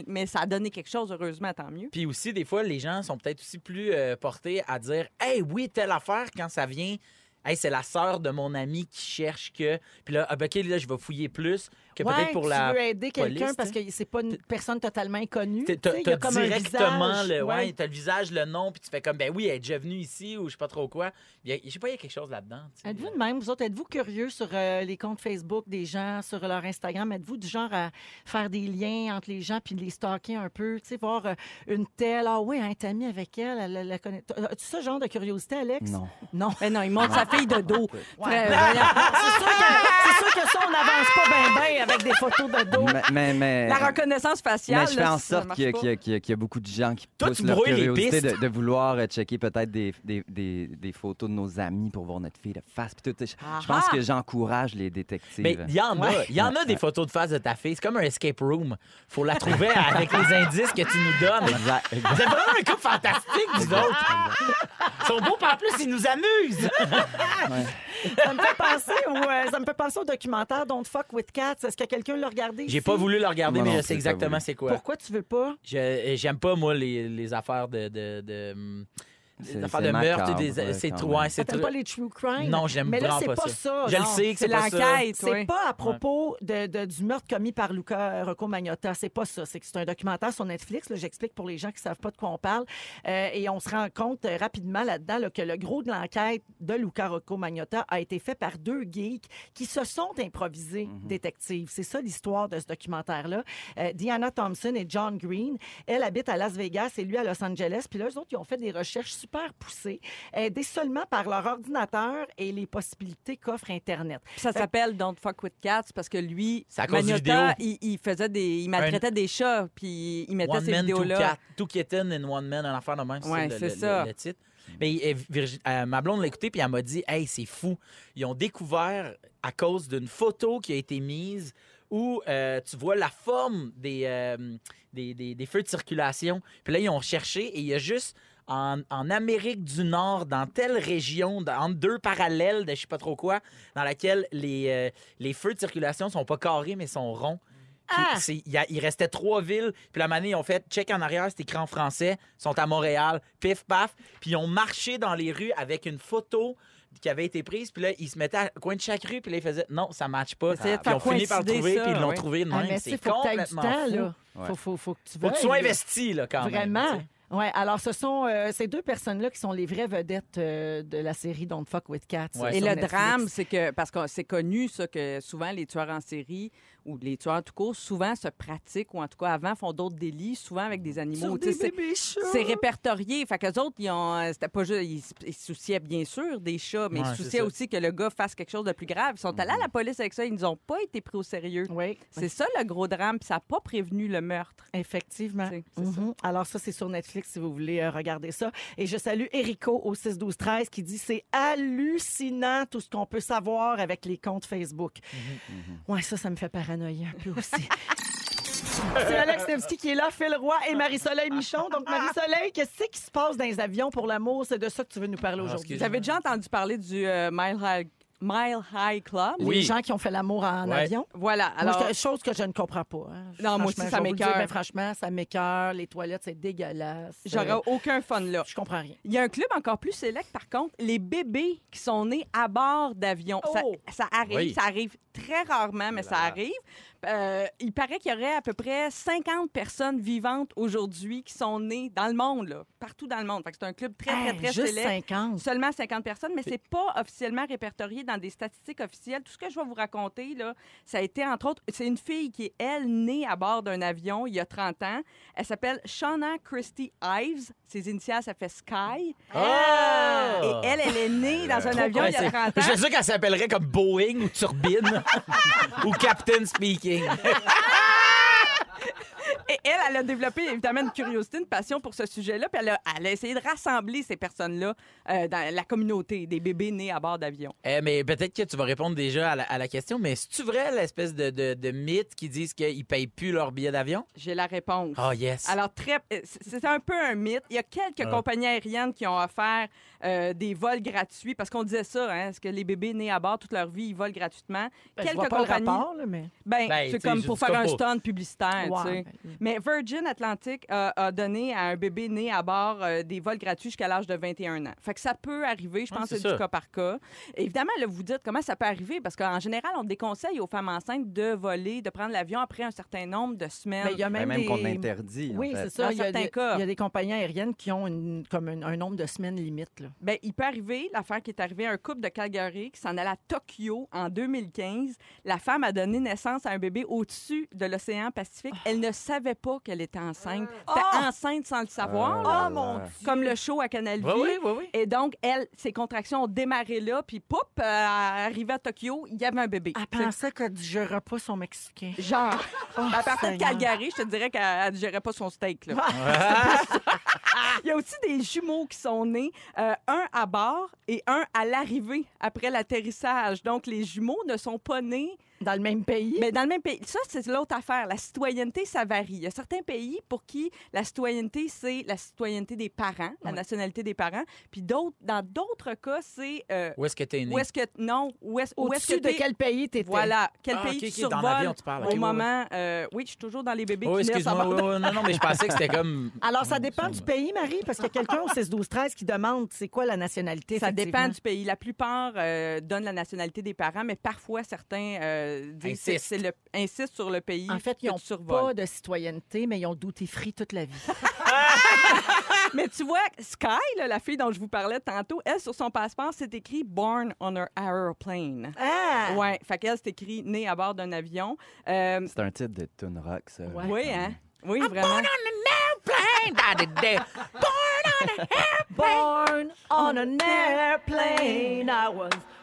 mais ça a donné quelque chose, heureusement, tant mieux. Puis aussi, des fois, les gens sont peut-être aussi plus euh, portés à dire Hey, oui, telle affaire, quand ça vient. Hey, c'est la sœur de mon ami qui cherche que. Puis là, ah, ben, OK, là, je vais fouiller plus que Ouais, peut-être pour tu la. veux aider quelqu'un police, parce tu que c'est pas une personne totalement inconnue. T'as tu sais, il y a t'as comme un directement visage, le, ouais, ouais. t'as le visage, le nom, puis tu fais comme, ben oui, elle est déjà venue ici ou je sais pas trop quoi. Je sais pas, il y a quelque chose là-dedans. tu sais. Êtes-vous de même, vous autres, êtes-vous curieux sur euh, les comptes Facebook des gens, sur leur Instagram? Êtes-vous du genre à faire des liens entre les gens puis les stalker un peu? Tu sais, voir euh, une telle, ah oui, un amie avec elle, elle, elle la connaît. As-tu ce genre de curiosité, Alex? Non. Non. Mais non, il montre sa fille de dos. Ouais. Très-. [LAUGHS] C'est sûr, que, c'est sûr que ça, on n'avance pas bien, bien avec des photos de dos. Mais, mais, mais- La reconnaissance faciale. mais je fais là, en ça sorte marche qu'il y, a- pas. qu'il y a- qu'il y a- qu'il y a beaucoup de gens qui Toi, poussent tu leur brouilles les curiosité de, pistes. de vouloir euh, checker peut-être des, des, des, des photos de nos amis pour voir notre fille de face. Puis tout. Je, je pense Ah! que j'encourage les détectives. Mais il y en a. Il y en a des photos de face de ta fille. C'est comme un escape room. Faut la trouver [LAUGHS] avec les indices que tu nous donnes. Exact, Vous exact. êtes vraiment un couple fantastique, vous autres. Ils sont beaux, puis en plus, ils nous amusent. Ça me fait penser au, euh, ça me fait penser au documentaire Don't Fuck with Cats. Est-ce que quelqu'un l'a regardé? J'ai ici? pas voulu le regarder, mais non je sais pas exactement voulu. c'est quoi. Pourquoi tu veux pas? Je- J'aime pas, moi, les, les affaires de. de, de, hum, des affaires c'est de meurtre. macabre, des- ouais, C'est trop. c'est trop- pas les true crime? Non, j'aime Mais là, c'est pas pas ça. Je le sais que c'est pas ça. l'enquête, C'est pas à propos de, de- du meurtre commis par Luca Rocco Magnotta. C'est pas ça. C'est que c'est un documentaire sur Netflix. là. J'explique pour les gens qui savent pas de quoi on parle. Euh, et on se rend compte euh, rapidement là-dedans là, que le gros de l'enquête de Luca Rocco Magnotta a été fait par deux geeks qui se sont improvisés détectives. C'est ça l'histoire de ce documentaire-là. Euh, Diana Thompson et John Green. Elle habite à Las Vegas et lui à Los Angeles. Puis là, eux autres, ils ont fait des recherches super poussées, aidés seulement par leur ordinateur et les possibilités qu'offre Internet. Ça s'appelle Don't Fuck with Cats parce que lui, vidéo. il, il faisait des, il maltraitait des chats, puis il mettait One ces Man, Two vidéos-là. Cat. Two Kitten and One Man, un affaire de même. Ouais, c'est le, ça. le- le titre. Mais euh, euh, ma blonde l'a écouté puis elle m'a dit Hey, c'est fou. Ils ont découvert à cause d'une photo qui a été mise où euh, tu vois la forme des, euh, des, des- des feux de circulation. Puis là, ils ont cherché et il y a juste en, en Amérique du Nord, dans telle région, dans- entre deux parallèles de je sais pas trop quoi, dans laquelle les, euh, les feux de circulation sont pas carrés mais sont ronds. Ah! il, y a- il restait trois villes. Puis la manée, ils ont fait check en arrière, c'est écrit en français. Ils sont à Montréal, pif paf. Puis ils ont marché dans les rues avec une photo qui avait été prise. Puis là, ils se mettaient à coin de chaque rue. Puis là, ils faisaient non, ça matche pas. Puis ils ont fini par le trouver. ça, puis ils l'ont ouais. trouvé de Ah, même. mais c'est complètement temps, fou. là. Ouais. Faut, faut, faut que tu Faut que tu sois là. investi, là, quand même. Vraiment. Ouais, alors ce sont euh, ces deux personnes-là qui sont les vraies vedettes euh, de la série Don't Fuck with Cats. Ouais. Et le Netflix. drame, c'est que, parce que c'est connu, ça, que souvent les tueurs en série ou les tueurs tout court, souvent se pratiquent, ou en tout cas avant, font d'autres délits, souvent avec des animaux. C'est- bébés chats. C'est répertorié. Fait qu'eux autres, ils ont. euh, C'était pas juste. Ils, s- ils se souciaient bien sûr des chats, mais Ouais, ils souciaient aussi que le gars fasse quelque chose de plus grave. Ils sont allés à la police avec ça. Ils nous ont pas été pris au sérieux. Oui, C'est ça le gros drame, puis ça n'a pas prévenu le meurtre. effectivement. Ça. Mhm. Alors ça, c'est sur Netflix si vous voulez euh, regarder ça. Et je salue Erico au 6 12 13 qui dit c'est hallucinant tout ce qu'on peut savoir avec les comptes Facebook. Ouais, ça, ça me fait paranoïer un peu aussi. [LAUGHS] C'est Alex Nevsky qui est là, Phil Roy et Marie-Soleil Michon. Donc, Marie-Soleil, qu'est-ce qui se passe dans les avions pour l'amour? C'est de ça que tu veux nous parler Ah, aujourd'hui. Vous avez déjà entendu parler du euh, Mile, High, Mile High Club? Les Oui. gens qui ont fait l'amour en Ouais. avion? Voilà. Alors, Alors, chose que je ne comprends pas. hein. Non, moi aussi, ça m'écoeure. ben, franchement, ça m'écœure. Les toilettes, c'est dégueulasse. j'aurais Euh, aucun fun là. Je comprends rien. Il y a un club encore plus sélect, par contre, les bébés qui sont nés à bord d'avion. Ça, Oh! ça arrive, Oui. ça arrive très rarement, mais ça arrive. Euh, il paraît qu'il y aurait à peu près 50 personnes vivantes aujourd'hui qui sont nées dans le monde, là, partout dans le monde. C'est un club très, très, Hey, très juste sélect. 50. Seulement 50 personnes, mais c'est pas officiellement répertorié dans des statistiques officielles. Tout ce que je vais vous raconter, là, ça a été, entre autres, c'est une fille qui est, elle, née à bord d'un avion il y a 30 ans. Elle s'appelle Shauna Christie Ives. Ses initiales, ça fait Sky. Ah! Et elle, elle est née dans un avion il y a c'est- 30 Je ans. suis sûr qu'elle s'appellerait comme Boeing ou Turbine ou Captain Speaking. [LAUGHS] Et elle, elle a développé évidemment une curiosité, une passion pour ce sujet-là, puis elle a, elle a essayé de rassembler ces personnes-là euh, dans la communauté des bébés nés à bord d'avion. Eh, mais peut-être que tu vas répondre déjà à la, à la question, mais c'est-tu vrai l'espèce de, de, de mythe qui disent qu'ils payent plus leur billet d'avion? J'ai la réponse. Oh yes. Alors, très, euh, c'est un peu un mythe. Il y a quelques Ah. compagnies aériennes qui ont offert euh, des vols gratuits parce qu'on disait ça, hein, est-ce que les bébés nés à bord toute leur vie, ils volent gratuitement? Ben, je quelques vois pas compagnies. le rapport, là, mais... Ben, Ben, c'est comme pour faire un stunt publicitaire, tu sais. Ben, Mais Virgin Atlantic a, a donné à un bébé né à bord euh, des vols gratuits jusqu'à l'âge de 21 ans. Fait que ça peut arriver, je Ouais, pense c'est du ça. cas par cas. Évidemment, là, vous dites comment ça peut arriver parce qu'en général, on déconseille aux femmes enceintes de voler, de prendre l'avion après un certain nombre de semaines. Ben, il y a Ben, même, même des... qu'on interdit. en Oui, fait. c'est ça. Dans Il y, a des, cas. il y a des compagnies aériennes qui ont une- comme un, un nombre de semaines limite. Là. Ben, il peut arriver, l'affaire qui est arrivée à un couple de Calgary qui s'en allait à Tokyo en 2015. La femme a donné naissance à un bébé au-dessus de l'océan Pacifique. Elle ne savait pas qu'elle était enceinte. Était Ah! enceinte sans le savoir, Ah, là, là, mon là. comme le show à Canal Vie. Oui, oui, oui, oui. Et donc, elle, ses contractions ont démarré là, puis poup, euh, arrivée à Tokyo, il y avait un bébé. Elle pensait qu'elle ne digérait pas son mexicain. Genre, [LAUGHS] Oh, à partir de. Calgary, je te dirais qu'elle ne digérait pas son steak. Là. [LAUGHS] [LAUGHS] Il y a aussi des jumeaux qui sont nés, euh, un à bord et un à l'arrivée après l'atterrissage. Donc, les jumeaux ne sont pas nés Dans le même pays. mais dans le même pays. Ça, c'est l'autre affaire. La citoyenneté, ça varie. Il y a certains pays pour qui la citoyenneté, c'est la citoyenneté des parents, la nationalité des parents. Puis d'autres, dans d'autres cas, c'est euh, Où est-ce que t'es né? où est-ce que non, où est-ce est-ce Au-dessus que de quel pays t'étais? Voilà, quel Ah, pays ok, tu ok, dans survoles l'avion, tu parles. au moment. euh, oui, je suis toujours dans les bébés Oh, qui naissent ouais, non, non, mais je pensais que c'était [LAUGHS] comme. Alors, ça dépend du pays, Marie, parce qu'il y a quelqu'un au 6-12-13 qui demande c'est quoi la nationalité. Ça dépend du pays. La plupart euh, donnent la nationalité des parents, mais parfois certains euh, c'est le, insistent sur le pays En fait, ils n'ont pas de citoyenneté, mais ils ont duty free toute la vie. [LAUGHS] Mais tu vois, Sky, là, la fille dont je vous parlais tantôt, elle, sur son passeport, c'est écrit Born on an aeroplane. Ah! Ouais, fait qu'elle, c'est écrit né à bord d'un avion. Euh, C'est un titre de tune rock, ça. Ouais. oui, hein? Oui, vraiment. Born on an airplane, [LAUGHS] I was born.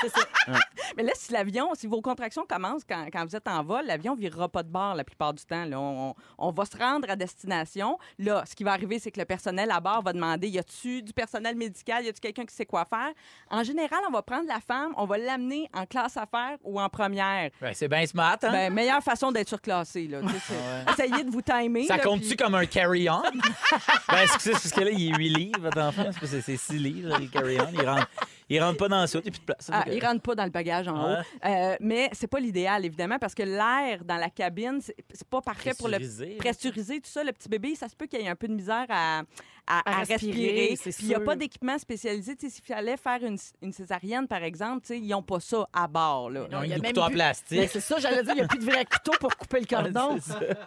C'est ça. [LAUGHS] Mais là, si l'avion, si vos contractions commencent quand, quand vous êtes en vol, l'avion ne virera pas de bord la plupart du temps. Là. On, va se rendre à destination. Là, ce qui va arriver, c'est que le personnel à bord va demander y a-tu du personnel médical? Y a-tu quelqu'un qui sait quoi faire? En général, on va prendre la femme, on va l'amener en classe affaires ou en première. Ben, c'est bien smart, hein? Ben, meilleure façon d'être surclassé. Là. Sais, c'est- Essayez de vous timer. ça compte-tu puis- comme un carry-on? [LAUGHS] ben, c'est parce que là, il est 8 livres, votre enfant? C'est parce que c'est 6 livres, là, les carry-on. Il rentre, il rentre pas dans le soute, il n'y a plus de place. Ah, Fait que- il rentre pas dans le bagage en haut. Euh, mais c'est pas l'idéal, évidemment, parce que l'air dans la cabine, c'est pas parfait pour le pressurisé, tout ça. Le petit bébé, ça se peut qu'il y ait un peu de misère à, à, À à respirer, Puis il n'y a pas d'équipement spécialisé. Tu sais, S'il fallait faire une, une césarienne, par exemple, tu sais, ils n'ont pas ça à bord. Là. Ils ont il y a couteaux en plastique. Mais c'est ça, j'allais dire, il n'y a plus de vrai couteau pour couper le [LAUGHS] cordon.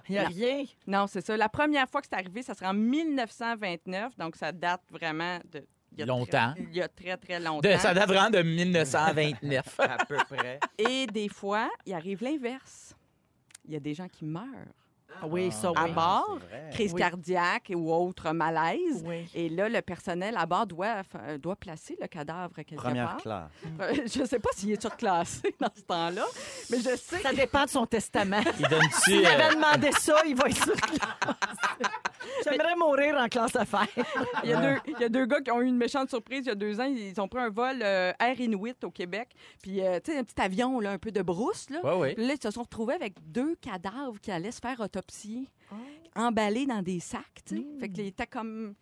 Il n'y a rien. Non, c'est ça. La première fois que c'est arrivé, ça sera en 1929. Donc, ça date vraiment de... il y a Longtemps. très- il y a très, très longtemps. De- ça date vraiment de 1929. À peu près. Et des fois, il arrive l'inverse. Il y a des gens qui meurent Ah Oui, ça, à oui. bord, vrai. crise Oui. cardiaque ou autre malaise. Oui. Et là, le personnel à bord doit, fa- doit placer le cadavre quelque Première part. classe. [LAUGHS] Je ne sais pas s'il est surclassé dans ce temps-là, mais je sais. Ça dépend de son testament. Il donne-tu. [LAUGHS] S'il euh, avait demandé ça, il va être sur classe. J'aimerais mourir en classe affaires. [LAUGHS] Il y, a deux, il y a deux gars qui ont eu une méchante surprise il y a deux ans. Ils ont pris un vol euh, Air Inuit au Québec. Puis, euh, tu sais, un petit avion, là, un peu de brousse. Là. Ouais, ouais. Puis là, ils se sont retrouvés avec deux cadavres qui allaient se faire autopsier, Oh. emballés dans des sacs. tu sais. Mm. Fait qu'ils étaient comme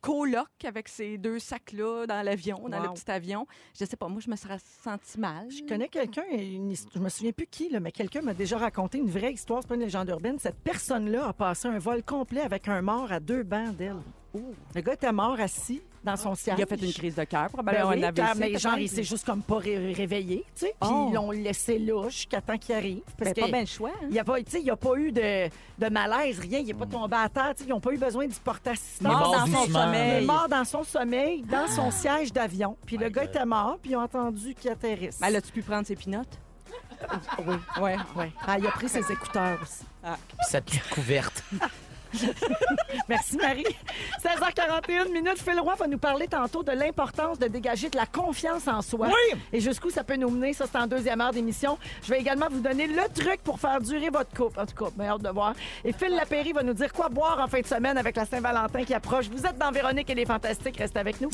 coloc avec ces deux sacs-là dans l'avion, dans le petit avion. Je sais pas, moi, je me serais senti mal. Je connais quelqu'un, je me souviens plus qui, là, mais quelqu'un m'a déjà raconté une vraie histoire, c'est pas une légende urbaine. Cette personne-là a passé un vol complet avec un mort à deux bancs d'elle. Le gars était mort assis dans son siège. Il a fait une crise de cœur, Ben probablement oui, un car- AVC, mais genre, il s'est juste comme pas ré- réveillé, tu sais. Puis Oh. ils l'ont laissé là jusqu'à temps qu'il arrive. Parce Ben, que pas bien le choix. hein. il n'y a, pas- tu sais, il y a pas eu de, de malaise, rien. Il n'est pas tombé à terre. tu sais, Ils n'ont pas eu besoin d'y porter assistance. Mort dans son doucement. Il est sommeil. mort dans son sommeil, dans son siège d'avion. Puis le gars était mort, puis ils ont entendu qu'il atterrisse. Ben, as-tu pu prendre ses pinottes? oui. Ouais. Ouais. Ah, il a pris ses écouteurs aussi. Puis sa petite couverte. [LAUGHS] [LAUGHS] Merci, Marie. 16h41 minutes. Phil Roy va nous parler tantôt de l'importance de dégager de la confiance en soi. Oui! Et jusqu'où ça peut nous mener. Ça, c'est en deuxième heure d'émission. Je vais également vous donner le truc pour faire durer votre couple. En tout cas, hâte de voir. Et Phil Lapéry va nous dire quoi boire en fin de semaine avec la Saint-Valentin qui approche. Vous êtes dans Véronique et les Fantastiques. Restez avec nous.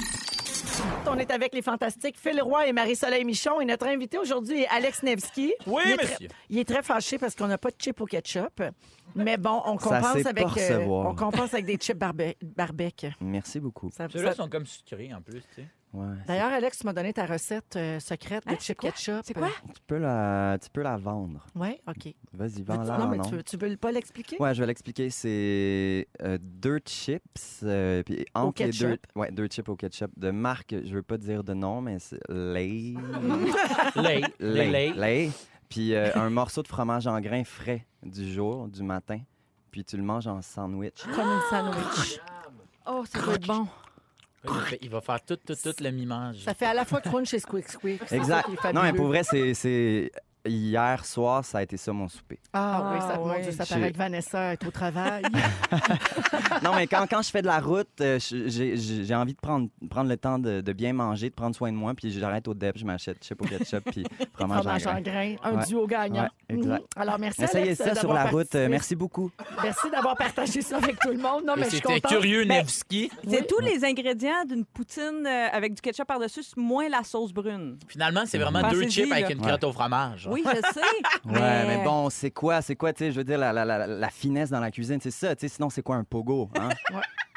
On est avec les Fantastiques Phil Roy et Marie-Soleil Michon. Et notre invité aujourd'hui est Alex Nevsky. Oui, il est très- monsieur. il est très fâché parce qu'on n'a pas de chip au ketchup. Mais bon, on compense avec, recevoir. on compense avec des chips barbe- barbecue. Merci beaucoup. Ça- Ceux-là ça- sont comme sucrés en plus, tu sais. Ouais. D'ailleurs, Alex, tu m'as donné ta recette euh, secrète de Hein, c'est chip ketchup. C'est quoi? Tu peux la, tu peux la vendre. Oui, OK. Vas-y, vends-la non, mais tu, veux- tu veux pas l'expliquer? Ouais, je vais l'expliquer. C'est euh, deux chips, euh, puis entre les deux, ketchup. ouais, deux chips au ketchup de marque. Je veux pas dire de nom, mais c'est Lay, [LAUGHS] Lay. Lay, lay. Puis euh, un morceau de fromage en grains frais du jour, du matin. Puis tu le manges en sandwich. Comme une sandwich. Oh, ça doit être bon. Il va- Il va faire tout, tout, tout le mimage. Ça fait à la fois crunch et squeak squeak. Exact. Non, mais pour vrai, c'est- c'est hier soir, ça a été ça mon souper. Ah, oui, ça, Ah, mon oui. Dieu, ça paraît que Vanessa est au travail. [LAUGHS] Non, mais quand, quand je fais de la route, euh, j'ai envie de prendre, prendre le temps de, de bien manger, de prendre soin de moi, puis j'arrête au DEP, je m'achète chip au ketchup, puis [LAUGHS] fromage, en grain. Un Ouais. duo gagnant. Ouais, exact. Mhm. Alors, merci, Essayez Alex, ça sur la route. participé. merci beaucoup. Merci d'avoir partagé ça avec tout le monde. Non, mais je suis C'était curieux, Ben, Nevsky. C'est tous les ingrédients d'une poutine euh, avec du ketchup par-dessus, moins la sauce brune. Finalement, c'est vraiment Pensez-y, deux chips avec une crotte au fromage. Oui, je sais. Ouais, mais bon, c'est quoi, c'est quoi, tu sais, je veux dire, la, la, la, la finesse dans la cuisine, c'est ça, tu sais, sinon c'est quoi un pogo, hein?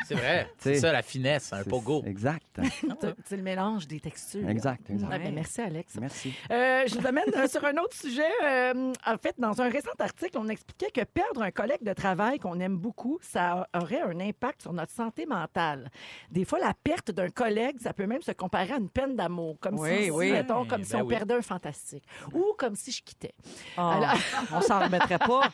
C'est vrai. [LAUGHS] C'est ça, la finesse, un pogo. Exact, [LAUGHS] C'est- le mélange des textures. exact, exact. Ouais, ben, merci, Alex. Merci. Euh, je vous amène euh, sur un autre sujet. Euh, en fait, dans un récent article, on expliquait que perdre un collègue de travail qu'on aime beaucoup, ça aurait un impact sur notre santé mentale. Des fois, la perte d'un collègue, ça peut même se comparer à une peine d'amour. Comme Oui, si, oui. mettons, comme si Ben on oui. perdait un fantastique. Ou comme si je quittais. Oh, Alors- [LAUGHS] on s'en remettrait pas.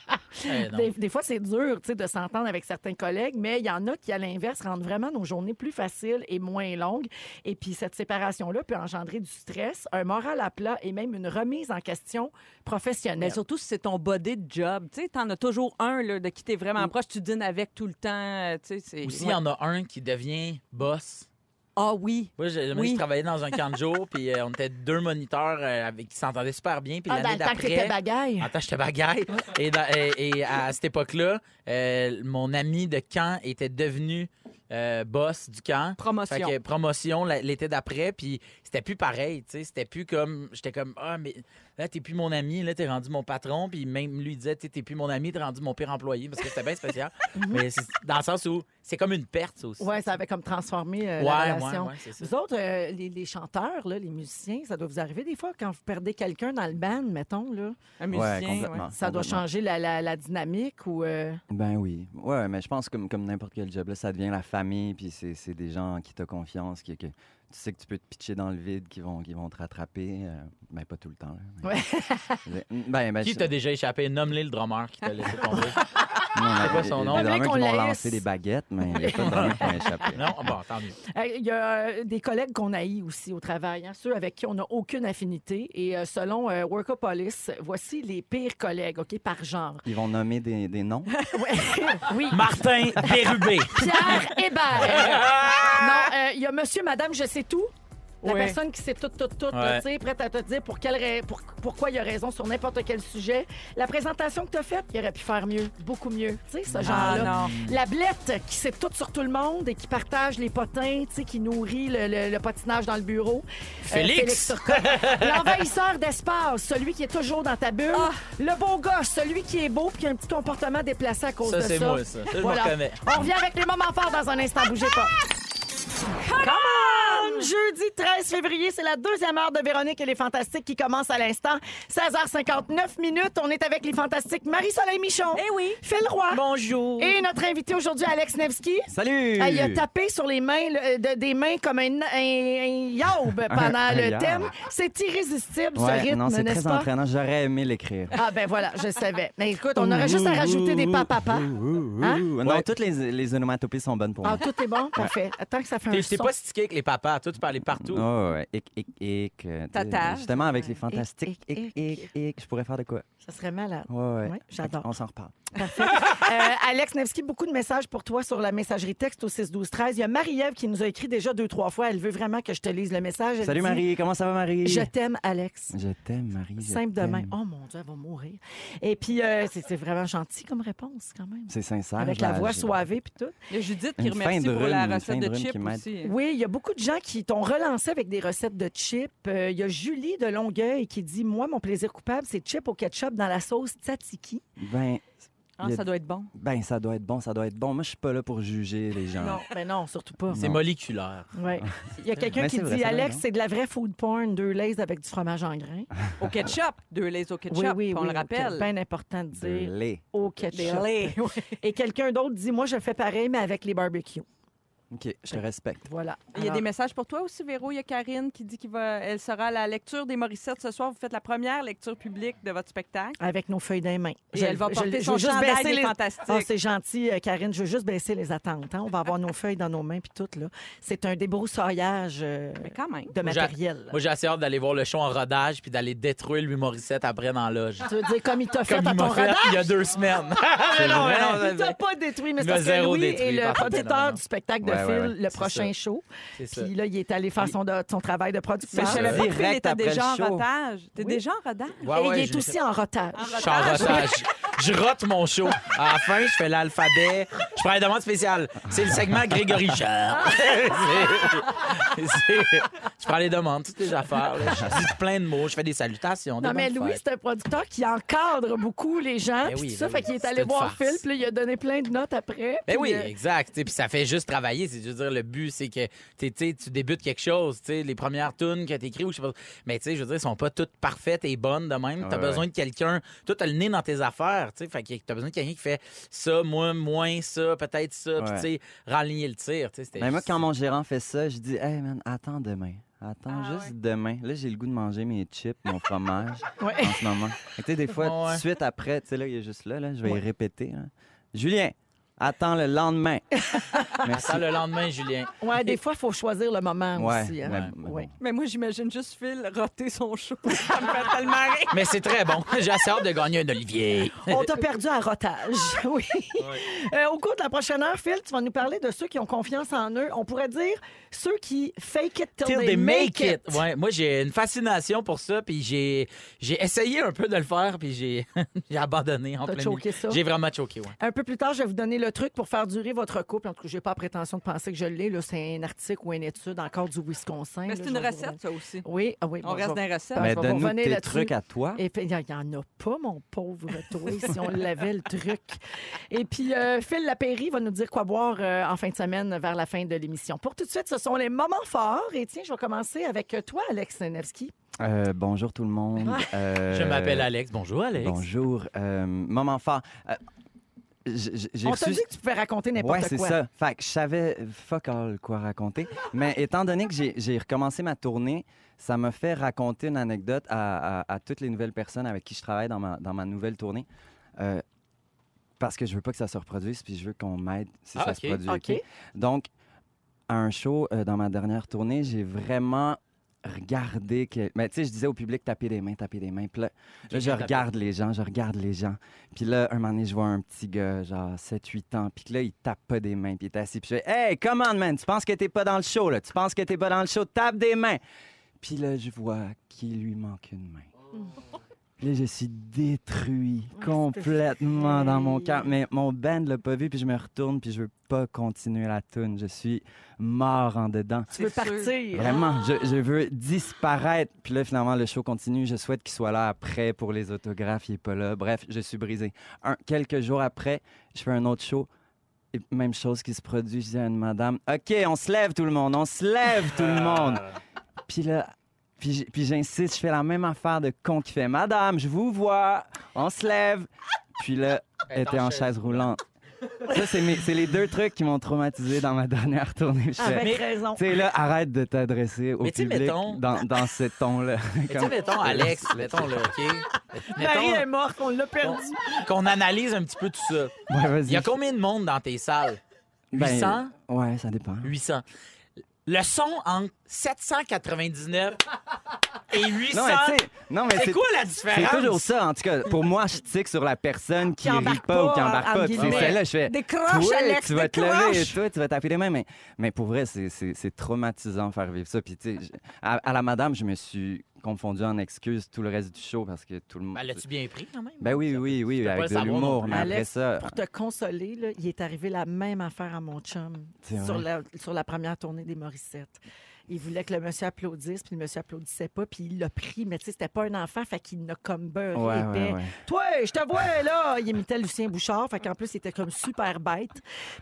Eh. Des, des fois, c'est dur de s'entendre avec certains collègues, mais il y en a qui, à l'inverse, rendent vraiment nos journées plus faciles et moins longues. Et puis, cette séparation-là peut engendrer du stress, un moral à plat et même une remise en question professionnelle. Mais surtout si c'est ton body de job. Tu sais, t'en as toujours un là, de qui t'es vraiment proche, tu dînes avec tout le temps. euh, Tu sais, c'est. Aussi, il y en a un qui devient boss. Ah oui. Moi, j'ai Oui. je travaillais dans un camp de jour, puis euh, on était deux moniteurs euh, avec, qui s'entendaient super bien. Puis Ah, dans l'année le temps que t'étais d'après. bagaille. En temps, j'étais bagaille. Et, dans- et- et à cette époque-là, euh, mon ami de camp était devenu euh, boss du camp. Promotion. Fait que promotion l'été d'après, puis c'était plus pareil, tu sais, c'était plus comme j'étais comme ah mais là t'es plus mon ami, là t'es rendu mon patron, puis même lui disait t'es plus mon ami, t'es rendu mon pire employé parce que c'était bien spécial. [LAUGHS] mais c'est dans le sens où c'est comme une perte ça aussi. Oui, ça avait comme transformé euh, ouais, la ouais, relation. ouais, c'est ça. Vous autres, euh, les, les chanteurs, là, les musiciens, ça doit vous arriver des fois quand vous perdez quelqu'un dans le band, mettons, là. Un Ouais, musicien. complètement. Ça doit changer la, la- la dynamique ou... euh, Ben oui. Ouais, mais je pense que comme, comme n'importe quel job, là, ça devient la famille, puis c'est c'est des gens en qui t'as confiance, qui, que tu sais que tu peux te pitcher dans le vide, qui vont, qui vont te rattraper. euh, ben, pas tout le temps. Là, mais- Ouais. [LAUGHS] ben, ben, Qui t'a déjà échappé? Nomme-le le drummer qui t'a laissé tomber. [LAUGHS] Quoi il y a- son il y a nom? des qui vont la lancer laisse. des baguettes, mais il n'y a pas de [LAUGHS] qui non? Ah Bon, tant mieux. Euh, Il y a euh, des collègues qu'on haït aussi au travail, hein, ceux avec qui on n'a aucune affinité. Et euh, selon euh, Workopolis, voici les pires collègues, OK, par genre. Ils vont nommer des, des noms? [LAUGHS] [LAUGHS] Oui. Martin Bérubé. Pierre Hébert. non, euh, il y a monsieur, madame, je sais tout. La Oui. personne qui sait tout, tout, tout, là, Ouais. tu sais, prête à te dire pour quelle ra- pour- pourquoi il a raison sur n'importe quel sujet. La présentation que tu as faite, il aurait pu faire mieux, beaucoup mieux. Tu sais, ce Ah genre-là. non. La blette qui sait tout sur tout le monde et qui partage les potins, tu sais, qui nourrit le, le- le patinage dans le bureau. Euh, Félix. [LAUGHS] L'envahisseur d'espace, celui qui est toujours dans ta bulle. Ah. Le beau gosse, celui qui est beau puis qui a un petit comportement déplacé à cause Ça, de c'est ça. moi, ça. Ça, je me Voilà. reconnais. On revient avec les moments forts dans un instant. Bougez pas. Come on! Jeudi 13 février, c'est la deuxième heure de Véronique et les Fantastiques qui commence à l'instant. 16h59 minutes. On est avec les Fantastiques Marie-Soleil Michon. Eh oui. Phil Roy. Bonjour. Et notre invité aujourd'hui, Alex Nevsky. Salut! Ah, il a tapé sur les mains, le- de- des mains comme un, un, un yaoub [LAUGHS] pendant Un le thème. C'est irrésistible, ce rythme, non, c'est très pas? entraînant. J'aurais aimé l'écrire. Ah, ben voilà, je savais. Mais écoute, on aurait juste à rajouter des papapas. Hein? Non, toutes les, les onomatopées sont bonnes pour Ah, moi. tout est bon? [LAUGHS] Parfait. Attends que ça fait un t'es son. pas stické avec les papas. Tu peux aller partout. Oh, ouais. Euh. Justement, avec les fantastiques. hic, hic. Je pourrais faire de quoi? Ça serait malade. Ouais, ouais. Ouais, j'adore. On s'en reparle. Euh, Alex Nevsky, beaucoup de messages pour toi sur la messagerie texte au 6 12 13. Il y a Marie-Ève qui nous a écrit déjà deux, trois fois. Elle veut vraiment que je te lise le message. Elle Salut dit, Marie, comment ça va Marie? Je t'aime, Alex. Je t'aime Marie. Simple de t'aime. même. Oh mon Dieu, elle va mourir. Et puis, euh, c'est vraiment gentil comme réponse, quand même. C'est sincère. Avec la voix soivée puis tout. Il y a Judith qui Une remercie pour la recette de de chips aussi. Oui, il y a beaucoup de gens qui t'ont relancé avec des recettes de chips. Euh, Il y a Julie de Longueuil qui dit Moi, mon plaisir coupable, c'est chips au ketchup dans la sauce tzatziki. Ben, Ah, ça doit être bon. ben, ça doit être bon, ça doit être bon. Moi, je suis pas là pour juger les gens. Non, mais non, surtout pas. C'est moléculaire. Ouais. Il y a quelqu'un Mais qui vrai, dit Alex, c'est de la vraie food porn, deux lays avec du fromage en grains. Au ketchup. Deux lays au ketchup. oui, oui, on oui. le rappelle. C'est bien important de dire lait. au ketchup. [LAUGHS] Et quelqu'un d'autre dit Moi, je fais pareil, mais avec les barbecues. OK, je te respecte. Voilà. Il y a Alors, des messages pour toi aussi, Véro. Il y a Karine qui dit qu'elle sera à la lecture des Morissettes ce soir. Vous faites la première lecture publique de votre spectacle. Avec nos feuilles des mains. Et elle va porter je son veux juste chandail baisser des les- Fantastiques. Ah, c'est gentil, euh, Karine. Je veux juste baisser les attentes. hein. On va avoir nos feuilles dans nos mains puis tout. là. C'est un débroussaillage euh, Mais quand même. de Moi, j'ai- matériel. Moi, j'ai assez hâte d'aller voir le show en rodage puis d'aller détruire Louis Morissette après dans la loge. Tu veux dire comme il t'a fait Comme à il ton m'a fait radar? il y a deux semaines. C'est non, mais non, Il t'a pas détruit, mais Il c'est m'a parce que zéro Louis détruit, est le par contre, producteur non, non. du spectacle de Ouais, Phil, ouais, ouais, le prochain show. Puis là, il est allé faire son, travail de Mais producteur. je Ça. savais pas Direct était déjà en rodage. T'es déjà en? Ouais, Et il est je- aussi en rotage. Je suis en rotage. Je rote mon show. À la fin, je fais l'alphabet. Je prends la demande spéciale. C'est le segment Grégory Charles. C'est- Je prends les demandes, toutes les affaires. là. Je dis plein de mots. Je fais des salutations. des Non, mais bonnes Louis, fêtes. c'est un producteur qui encadre beaucoup les gens. Ben puis oui, tout ça, ben fait oui, qu'il est c'est allé une voir farce. Phil, puis là, il a donné plein de notes après. Ben puis, oui, euh, exact. Tu sais, Puis ça fait juste travailler. C'est, dire, le but, c'est que tu sais, tu débutes quelque chose. tu sais, Les premières tunes que tu écris, ou je sais pas. Mais tu sais, je veux dire, elles sont pas toutes parfaites et bonnes de même. Tu as Ouais, besoin de quelqu'un. Toi, tu as le nez dans tes affaires. Tu Fait que tu as besoin de quelqu'un qui fait ça, moi, moins ça, peut-être ça. Puis tu sais, raligner le tir. Mais moi, juste- quand mon gérant fait ça, je dis Hey man, attends demain. Attends Ah, juste ouais. demain. Là, j'ai le goût de manger mes chips, mon fromage [LAUGHS] Ouais. en ce moment. Et Tu sais, des fois, Ouais. tout de suite après, tu sais, là, il est juste là, là je vais Ouais. y répéter. là. Julien, attends le lendemain. [LAUGHS] Merci. Attends le lendemain, Julien. Ouais, des fois, il faut choisir le moment Ouais, aussi. hein. mais- mais Ouais. bon. Mais moi, j'imagine juste Phil roter son show. [LAUGHS] ça me fait tellement rire. Mais c'est très bon. J'ai assez hâte de gagner un Olivier. On t'a perdu à rotage. [LAUGHS] Oui. Euh, au cours de la prochaine heure, Phil, tu vas nous parler de ceux qui ont confiance en eux. On pourrait dire ceux qui fake it till, Till they, they make, it. Ouais, moi, j'ai une fascination pour ça, puis j'ai, j'ai essayé un peu de le faire, puis j'ai, j'ai abandonné en T'as plein choqué milieu. ça? J'ai vraiment choqué, ouais. Un peu plus tard, je vais vous donner le truc pour faire durer votre couple. En tout cas, j'ai pas prétention de penser que je l'ai. C'est un article ou une étude encore du Wisconsin. Mais c'est une recette, ça aussi. Oui, ah oui. On bon, reste dans les recettes. je Mais donne-nous tes trucs à toi. Et puis, il n'y en a pas, mon pauvre toi, si on l'avait, le truc. Et puis, euh, Phil Lapéry va nous dire quoi boire euh, en fin de semaine vers la fin de l'émission. Pour tout de suite, ce sont les moments forts. Et tiens, je vais commencer avec toi, Alex Nevsky. Euh, bonjour tout le monde. Euh, Je m'appelle Alex. Bonjour, Alex. Bonjour. Euh, moment fort. J'ai On t'a reçu- dit que tu pouvais raconter n'importe Ouais, c'est quoi. ça. Fait que je savais fuck all quoi raconter. Mais étant donné que j'ai recommencé ma tournée, ça m'a fait raconter une anecdote à, à- à toutes les nouvelles personnes avec qui je travaille dans ma, dans ma nouvelle tournée. Euh, parce que je veux pas que ça se reproduise, puis je veux qu'on m'aide si Ah, ça se produit. OK. OK? Donc, à un show euh, dans ma dernière tournée, j'ai vraiment regardé que. Mais tu sais, je disais au public taper des mains, taper des mains. Puis là, là, je regarde les gens, je regarde les gens. Puis là, un moment donné, je vois un petit gars, genre 7-8 ans. Puis que là, il tape pas des mains. Puis il est assis. Puis je fais Hey, come on, man, tu penses que t'es pas dans le show, là? Tu penses que t'es pas dans le show? Tape des mains. Puis là, je vois qu'il lui manque une main. Là, je suis détruit complètement dans mon cœur. Mais mon band l'a pas vu, puis je me retourne, puis je veux pas continuer la tune. Je suis mort en dedans. Tu veux partir. Vraiment, je, je veux disparaître. Puis là, finalement, le show continue. Je souhaite qu'il soit là après pour les autographes. Il est pas là. Bref, je suis brisé. Un, quelques jours après, je fais un autre show. Et même chose qui se produit. Je dis à une madame, OK, on se lève tout le monde. On se lève tout le monde. [LAUGHS] Puis là, puis j'insiste, je fais la même affaire de con qui fait, Madame, je vous vois. On se lève. Puis là, elle était en chaise roulante. Ça, c'est mes- c'est les deux trucs qui m'ont traumatisé dans ma dernière tournée. Je Avec raison. tu sais, là, arrête de t'adresser au Mais public mettons- dans, dans ce ton-là. [LAUGHS] Mais tu sais, Comme- mettons, Alex, mettons, là, OK? Marie est Mettons morte, on l'a perdu. qu'on analyse un petit peu tout ça. Ouais, vas-y. Il y a combien de monde dans tes salles? Ben, 800? ouais, ça dépend. 800. Le son entre 799 et 800. Non, mais tu sais, non, mais c'est c'est quoi la c'est différence? toujours ça. En tout cas, pour moi, je tique sur la personne qui, Qui rit pas, ou qui embarque pas. C'est celle-là, je fais. Décroche, toi, Alex, tu vas te lever, décroche. toi, tu vas taper les mains. Mais, mais pour vrai, c'est- c'est c'est traumatisant faire vivre ça. Puis, tu sais, à la madame, je me suis confondu en excuses tout le reste du show parce que tout le monde. Ben, L'as-tu bien pris quand même? Ben oui, oui, oui, avec de l'humour. Mais après ça, Pour te consoler, là, il est arrivé la même affaire à mon chum sur la, sur la première tournée des Morissettes. Il voulait que le monsieur applaudisse, puis le monsieur applaudissait pas, puis il l'a pris, mais tu sais, c'était pas un enfant, fait qu'il n'a comme beurré Ouais, épais. ouais, ouais. Toi, je te vois, là! Il imitait Lucien Bouchard, fait qu'en plus, il était comme super bête.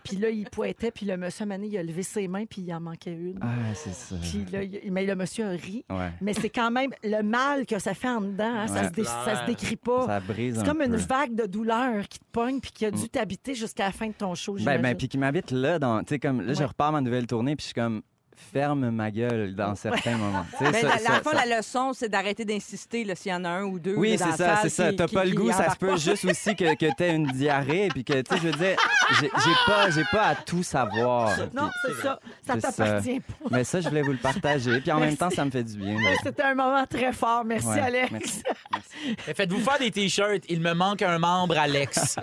Puis là, il pointait, puis le monsieur, Mané, il a levé ses mains, puis il en manquait une. Ah, c'est ça. Puis là, il- mais le monsieur a ri. Mais c'est quand même le mal que ça fait en dedans, hein, ça, se dé- ça se décrit pas. Ça brise C'est un comme une peu. vague de douleur qui te pogne puis qui a dû t'habiter jusqu'à la fin de ton show, Ben, ben, puis qui m'habite là, dans, tu sais, comme, là, je repars ma nouvelle tournée, puis je suis comme, ferme ma gueule dans certains moments. Ben, ça- la, ça- la fois, ça- la leçon, c'est d'arrêter d'insister s'il y en a un ou deux. Oui, c'est ça, c'est ça. T'as pas le goût, ça se peut juste aussi que, que t'aies une diarrhée, puis que, tu sais, je veux dire, j'ai pas, j'ai pas à tout savoir. Non, c'est ça. Ça t'appartient pas. Mais ça, je voulais vous le partager, puis en même temps, ça me fait du bien. C'était un moment très fort. Merci, Ouais, Alex. Faites-vous faire des t-shirts. Il me manque un membre, Alex.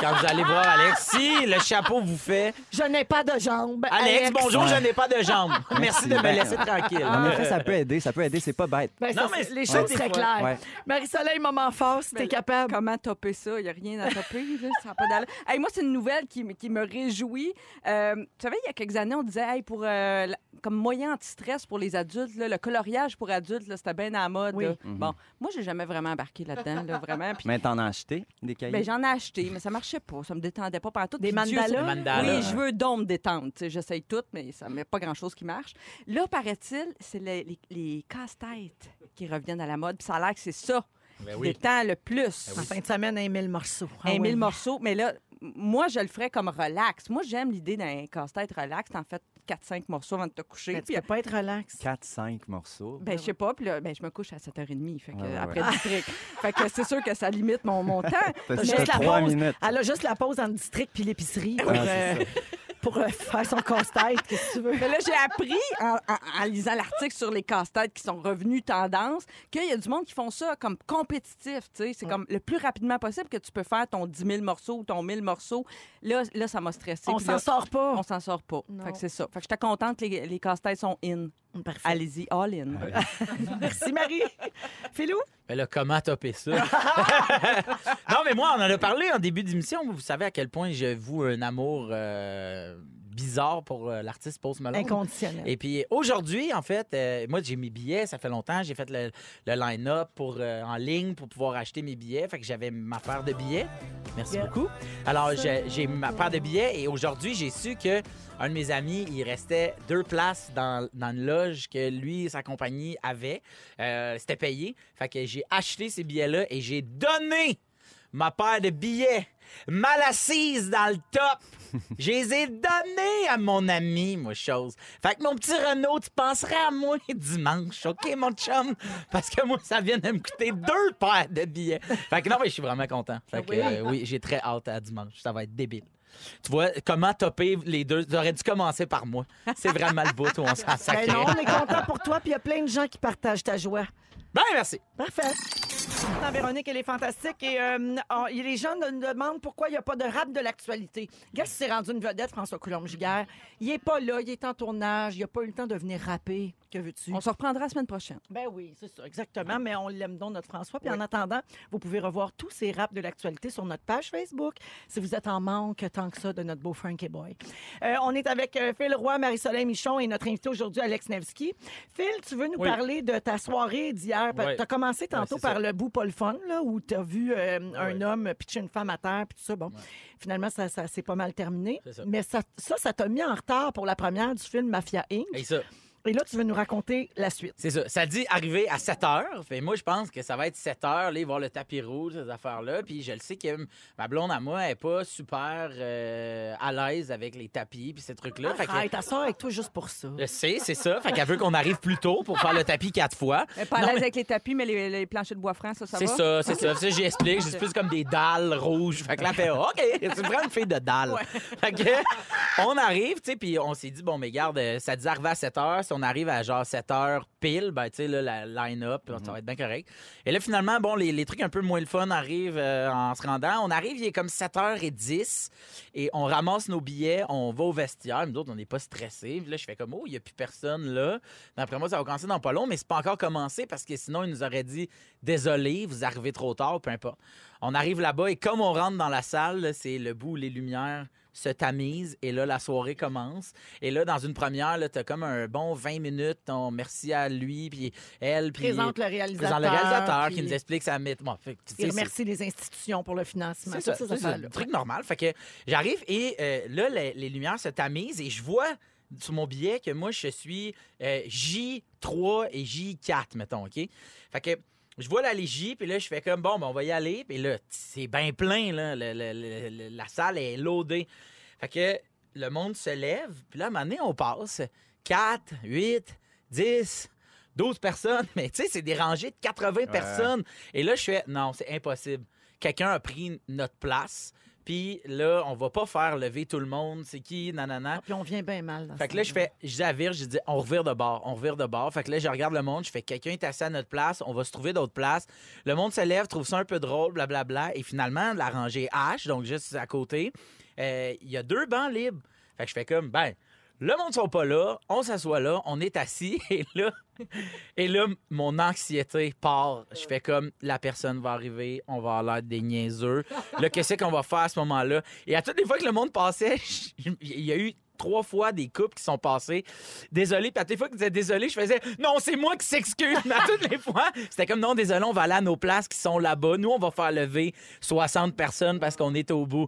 Quand vous allez voir Alex, si le chapeau vous fait. Je n'ai pas de jambes. Alex, bonjour, je n'ai pas de jambes. Merci de me laisser tranquille. En effet, ça peut aider, ça peut aider, c'est pas bête. Ben, Non, ça, mais les choses fois. claires. Ouais. Marie-Soleil, moment fort, si t'es Ben, capable. Comment topper ça? Il n'y a rien à topper. là. Ça pas d'allure. Hey, moi, c'est une nouvelle qui, me réjouit. Euh, tu savais, il y a quelques années, on disait hey, pour euh, comme moyen anti-stress pour les adultes, là, le coloriage pour adultes, là, c'était bien à la mode. Oui. là. Mhm. Bon, moi, j'ai jamais vraiment embarqué là-dedans, là, vraiment. Puis, [LAUGHS] Mais t'en as acheté des cahiers? ben, j'en ai acheté, mais ça marchait pas. Ça me détendait pas partout. Des Dieu mandalas? sait- Des mandalas. Oui, je veux donc me détendre. J'essaye tout, mais ça met pas grand-chose qui marche. Là, paraît-il, c'est les, les- les casse-têtes qui reviennent à la mode. Puis ça a l'air que c'est ça Ben qui oui. détend le plus. En fin de semaine, un mille morceaux. Ah Un oui. mille morceaux. Mais là, moi, je le ferais comme relax. Moi, j'aime l'idée d'un casse-tête relax. T'en fais 4-5 morceaux avant de te coucher. Mais tu peux pas être relax. 4-5 morceaux. ben, je sais pas. Puis là, ben, je me couche à 7h30. Fait que, Ouais, ouais, après ouais. district. fait que c'est sûr que ça limite mon, mon temps. [LAUGHS] Juste la 3 pause. minutes. Elle a juste la pause en district puis l'épicerie pour, Ah, c'est [LAUGHS] euh, pour euh, faire son casse-tête. Qu'est-ce que tu veux? Mais là, j'ai appris en, en- en lisant l'article sur les casse-têtes qui sont revenus tendance qu'il y a du monde qui font ça comme compétitif. tu sais. C'est comme le plus rapidement possible que tu peux faire ton 10 000 morceaux ou ton 1000 morceaux. Là, là ça m'a stressé. On s'en sort pas. On s'en sort pas. Fait que c'est ça. Fait que j'étais contente que les, les casse-têtes sont in. Parfait. Allez-y, all in. [LAUGHS] Merci, Marie. Philou? Mais là, comment topper ça? [LAUGHS] non, mais moi, on en a parlé en début d'émission. Vous savez à quel point je voue un amour euh, bizarre pour euh, l'artiste Post Malone. Inconditionnel. Et puis aujourd'hui, en fait, euh, moi, j'ai mes billets, ça fait longtemps. J'ai fait le, le line-up pour, euh, en ligne pour pouvoir acheter mes billets. Fait que j'avais ma paire de billets. Merci Yeah. beaucoup. Alors, j'ai ma paire de billets et aujourd'hui, j'ai su que un de mes amis, il restait deux places dans, dans une loge que lui et sa compagnie avaient. C'était payé. Fait que j'ai acheté ces billets-là et j'ai donné ma paire de billets mal assise dans le top. [LAUGHS] Je les ai donnés à mon ami, moi, chose. Fait que mon petit Renaud, tu penserais à moi [LAUGHS] dimanche, OK, mon chum? Parce que moi, ça vient de me coûter deux paires de billets. Fait que non, mais je suis vraiment content. Fait que, Oui. euh, oui, j'ai très hâte à dimanche. Ça va être débile. Tu vois, comment topper les deux? J'aurais dû commencer par moi. C'est vraiment le bout où on s'en Ben sacré. non, on est content pour toi, puis il y a plein de gens qui partagent ta joie. Ben, merci. Parfait. Maintenant, Véronique, elle est fantastique. Et euh, on- et les gens nous demandent pourquoi il n'y a pas de rap de l'actualité. Qu'est-ce qui s'est rendu une vedette, François Coulombe-Giguère? Il n'est pas là, il est en tournage, il n'a pas eu le temps de venir rapper. Que veux-tu? On se reprendra la semaine prochaine. Ben oui, c'est ça, exactement. Mais on l'aime donc, notre François. Puis en attendant, vous pouvez revoir tous ces raps de l'actualité sur notre page Facebook si vous êtes en manque tant que ça de notre beau Frankie Boy. Euh, on est avec euh, Phil Roy, Marie-Soleil Michon et notre invité aujourd'hui, Alex Nevsky. Phil, tu veux nous Oui. parler de ta soirée d'hier? Oui. Tu as commencé tantôt c'est ça. par le bout pas le fun, là, où tu as vu euh, un Ouais. homme pitcher une femme à terre, puis tout ça. Bon, finalement, ça, ça s'est pas mal terminé. Ça. Mais ça, ça, ça t'a mis en retard pour la première du film Mafia Inc. Et ça, Et là, tu veux nous raconter la suite. C'est ça. Ça dit arriver à 7 heures. Fait moi, je pense que ça va être 7 heures, là, voir le tapis rouge, ces affaires-là. Puis je le sais que ma blonde à moi, elle n'est pas super euh, à l'aise avec les tapis puis ces trucs-là. Fait que- elle sort avec toi juste pour ça. je sais, c'est ça. Fait qu'elle veut qu'on arrive plus tôt pour faire le tapis quatre fois. Elle est pas à l'aise mais- avec les tapis, mais les, les planchers de bois franc, ça, ça va? C'est ça, c'est ça. Ça, j'explique. C'est plus comme des dalles rouges. Fait que là, elle fait OK, c'est vraiment une fille de dalles. Fait que, on arrive, tu sais, puis on s'est dit, bon, mais garde, euh, ça dit arriver à 7 h. Si on arrive à genre 7 h pile, ben, tu sais, là, la line-up, ça va être bien correct. Et là, finalement, bon, les, les trucs un peu moins le fun arrivent euh, en se rendant. On arrive, il est comme 7h10 et on ramasse nos billets, on va au vestiaire. Nous autres, on n'est pas stressés. Puis là, je fais comme, oh, il n'y a plus personne là. D'après moi, ça va commencer dans pas long, mais c'est pas encore commencé parce que sinon, ils nous auraient dit, désolé, vous arrivez trop tard, peu importe. On arrive là-bas et comme on rentre dans la salle, c'est le bout les lumières se tamisent et là, la soirée commence. Et là, dans une première, tu as comme un bon 20 minutes. On merci à lui, puis elle, puis... Présente le réalisateur. Présente le réalisateur qui nous explique sa mythe. Bon, fait Il remercie les institutions pour le financement. c'est ça, c'est ça, un truc normal. Fait que j'arrive et euh, là, les, les lumières se tamisent et je vois sur mon billet que moi, je suis euh, J3 et J4, mettons, OK? Fait que je vois la J, puis là, je fais comme, bon, ben, on va y aller. Puis là, c'est bien plein, là. Le- le- le- le- la salle est loadée. Fait que le monde se lève, puis là, à un moment donné, on passe 4, 8, 10... 12 personnes, [LAUGHS] mais tu sais, c'est des rangées de 80 personnes. Et là, je fais, non, c'est impossible. Quelqu'un a pris notre place, puis là, on va pas faire lever tout le monde. C'est qui, nanana. Puis on vient bien mal. dans Fait que là, je fais, je dis à Virge, je dis, on revire de bord, on revire de bord. Fait que là, je regarde le monde, je fais, quelqu'un est assis à notre place, on va se trouver d'autres places. Le monde se lève, trouve ça un peu drôle, blablabla. Et finalement, la rangée H, donc juste à côté, euh, il y a deux bancs libres. Fait que je fais comme, ben, le monde ne sont pas là, on s'assoit là, on est assis, [LAUGHS] et là, et là, mon anxiété part. Je fais comme, la personne va arriver, on va avoir l'air des niaiseux. Là, qu'est-ce qu'on va faire à ce moment-là? Et à toutes les fois que le monde passait, je- [LAUGHS] il y a eu trois fois des couples qui sont passés. Désolé. Puis à toutes les fois qu'ils disaient désolé, je faisais non, c'est moi qui s'excuse. Mais à toutes les fois, c'était comme non, désolé, on va aller à nos places qui sont là-bas. Nous, on va faire lever 60 personnes parce qu'on est au bout.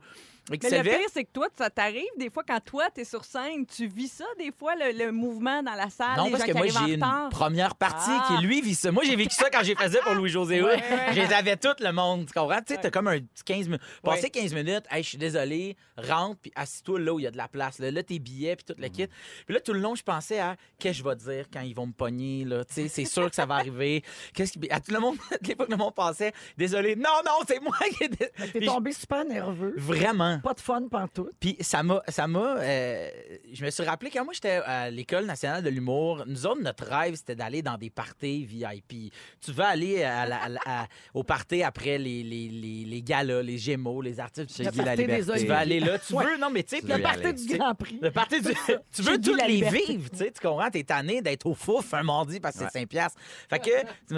Mais le pire, c'est que toi, ça t'arrive des fois quand toi, t'es sur scène, tu vis ça des fois, le, le mouvement dans la salle, Non, les parce gens que qui moi, j'ai une retard. première partie Ah. qui, lui, vit ça. Moi, j'ai vécu ça quand j'ai fait ça pour [LAUGHS] Louis-José. Ouais, ouais. Je les avais tout le monde, tu comprends? Tu sais, t'as comme un petit 15 minutes. Passer Ouais. 15 minutes, hey, je suis désolé, rentre, puis assis-toi là où il y a de la place. Là, Là, tes billets, puis tout le kit. Puis là, tout le long, je pensais à qu'est-ce que je vais dire quand ils vont me pogner, là? Tu sais, c'est sûr que ça va arriver. [LAUGHS] Qu'est-ce qui... À tout le monde, [LAUGHS] à toutes les fois que le monde pensait, désolé, non, non, c'est moi qui... ai- T'es tombé super nerveux. Vraiment. Pas de fun pantoute. Puis ça m'a, ça m'a, euh, je me suis rappelé quand moi j'étais à l'école nationale de l'humour, nous autres notre rêve c'était d'aller dans des parties VIP. Tu veux aller à la- à la- à- au party après les, les, les, les galas, les Gémeaux, les artistes. Dit la liberté. Tu veux aller là, tu Ouais. veux, non mais tu sais, Tu le party aller. du Grand Prix. le party du. [LAUGHS] Tu veux la les vivre, tu sais, tu comprends? T'es tanné d'être au fouf un mardi parce que c'est 5 piastres. Fait que, tu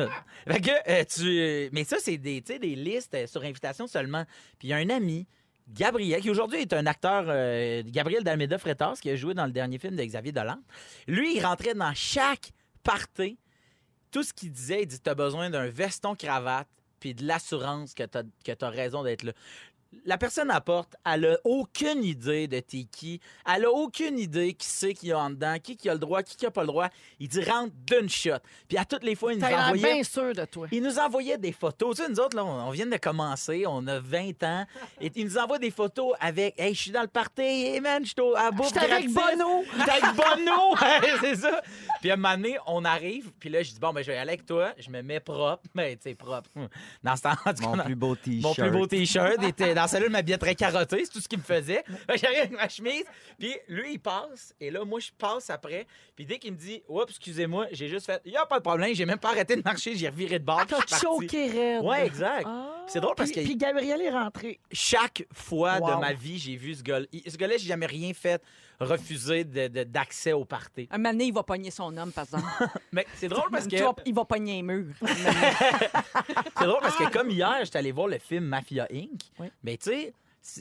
fait que euh, tu. Mais ça, c'est des, tu sais, des listes sur invitation seulement. Puis il y a un ami, Gabriel, qui aujourd'hui est un acteur, euh, Gabriel d'Almeida Freitas, qui a joué dans le dernier film de Xavier Dolan. Lui, il rentrait dans chaque party. Tout ce qu'il disait, il dit T'as besoin d'un veston cravate puis de l'assurance que t'as que t'as raison d'être là. La personne apporte, elle a aucune idée de t'es qui. Elle a aucune idée qui c'est qui y a en dedans, qui qui a le droit, qui qui a pas le droit. Il dit rentre d'une shot. Puis à toutes les fois, il nous T'as envoyait bien sûr de toi. il nous envoyait des photos. Tu sais, nous autres, là, on, on vient de commencer, on a 20 ans. Et il nous envoie des photos avec Hey, je suis dans le party, hey man, je suis à bouffe J'étais avec. Bono. J'étais avec Bono! Ouais, c'est ça. Puis à un moment donné, on arrive, puis là, je dis Bon, ben, je vais aller avec toi. Je me mets propre. Mais, tu sais, propre. Dans ce temps Mon plus beau t-shirt. mon plus beau t-shirt. Dans celle-là, je m'habillais très carotté. C'est tout ce qu'il me faisait. J'arrive avec ma chemise. Puis lui, il passe. Et là, moi, je passe après. Puis dès qu'il me dit, oups, excusez-moi, j'ai juste fait, il n'y a pas de problème. J'ai même pas arrêté de marcher. J'ai reviré de bord. je T'as choqué raide. Ouais, exact. Ah. C'est drôle parce Puis- que- Puis Gabriel est rentré. Chaque fois de ma vie, j'ai vu ce gars-là. Ce gars-là, j'ai jamais rien fait refuser d'accès au party. Un moment donné, il va pogner son homme, par exemple. [LAUGHS] Mais c'est drôle parce que il va pogner un mur. [LAUGHS] C'est drôle parce que comme hier, j'étais allé voir le film Mafia Inc. Oui. Mais tu sais,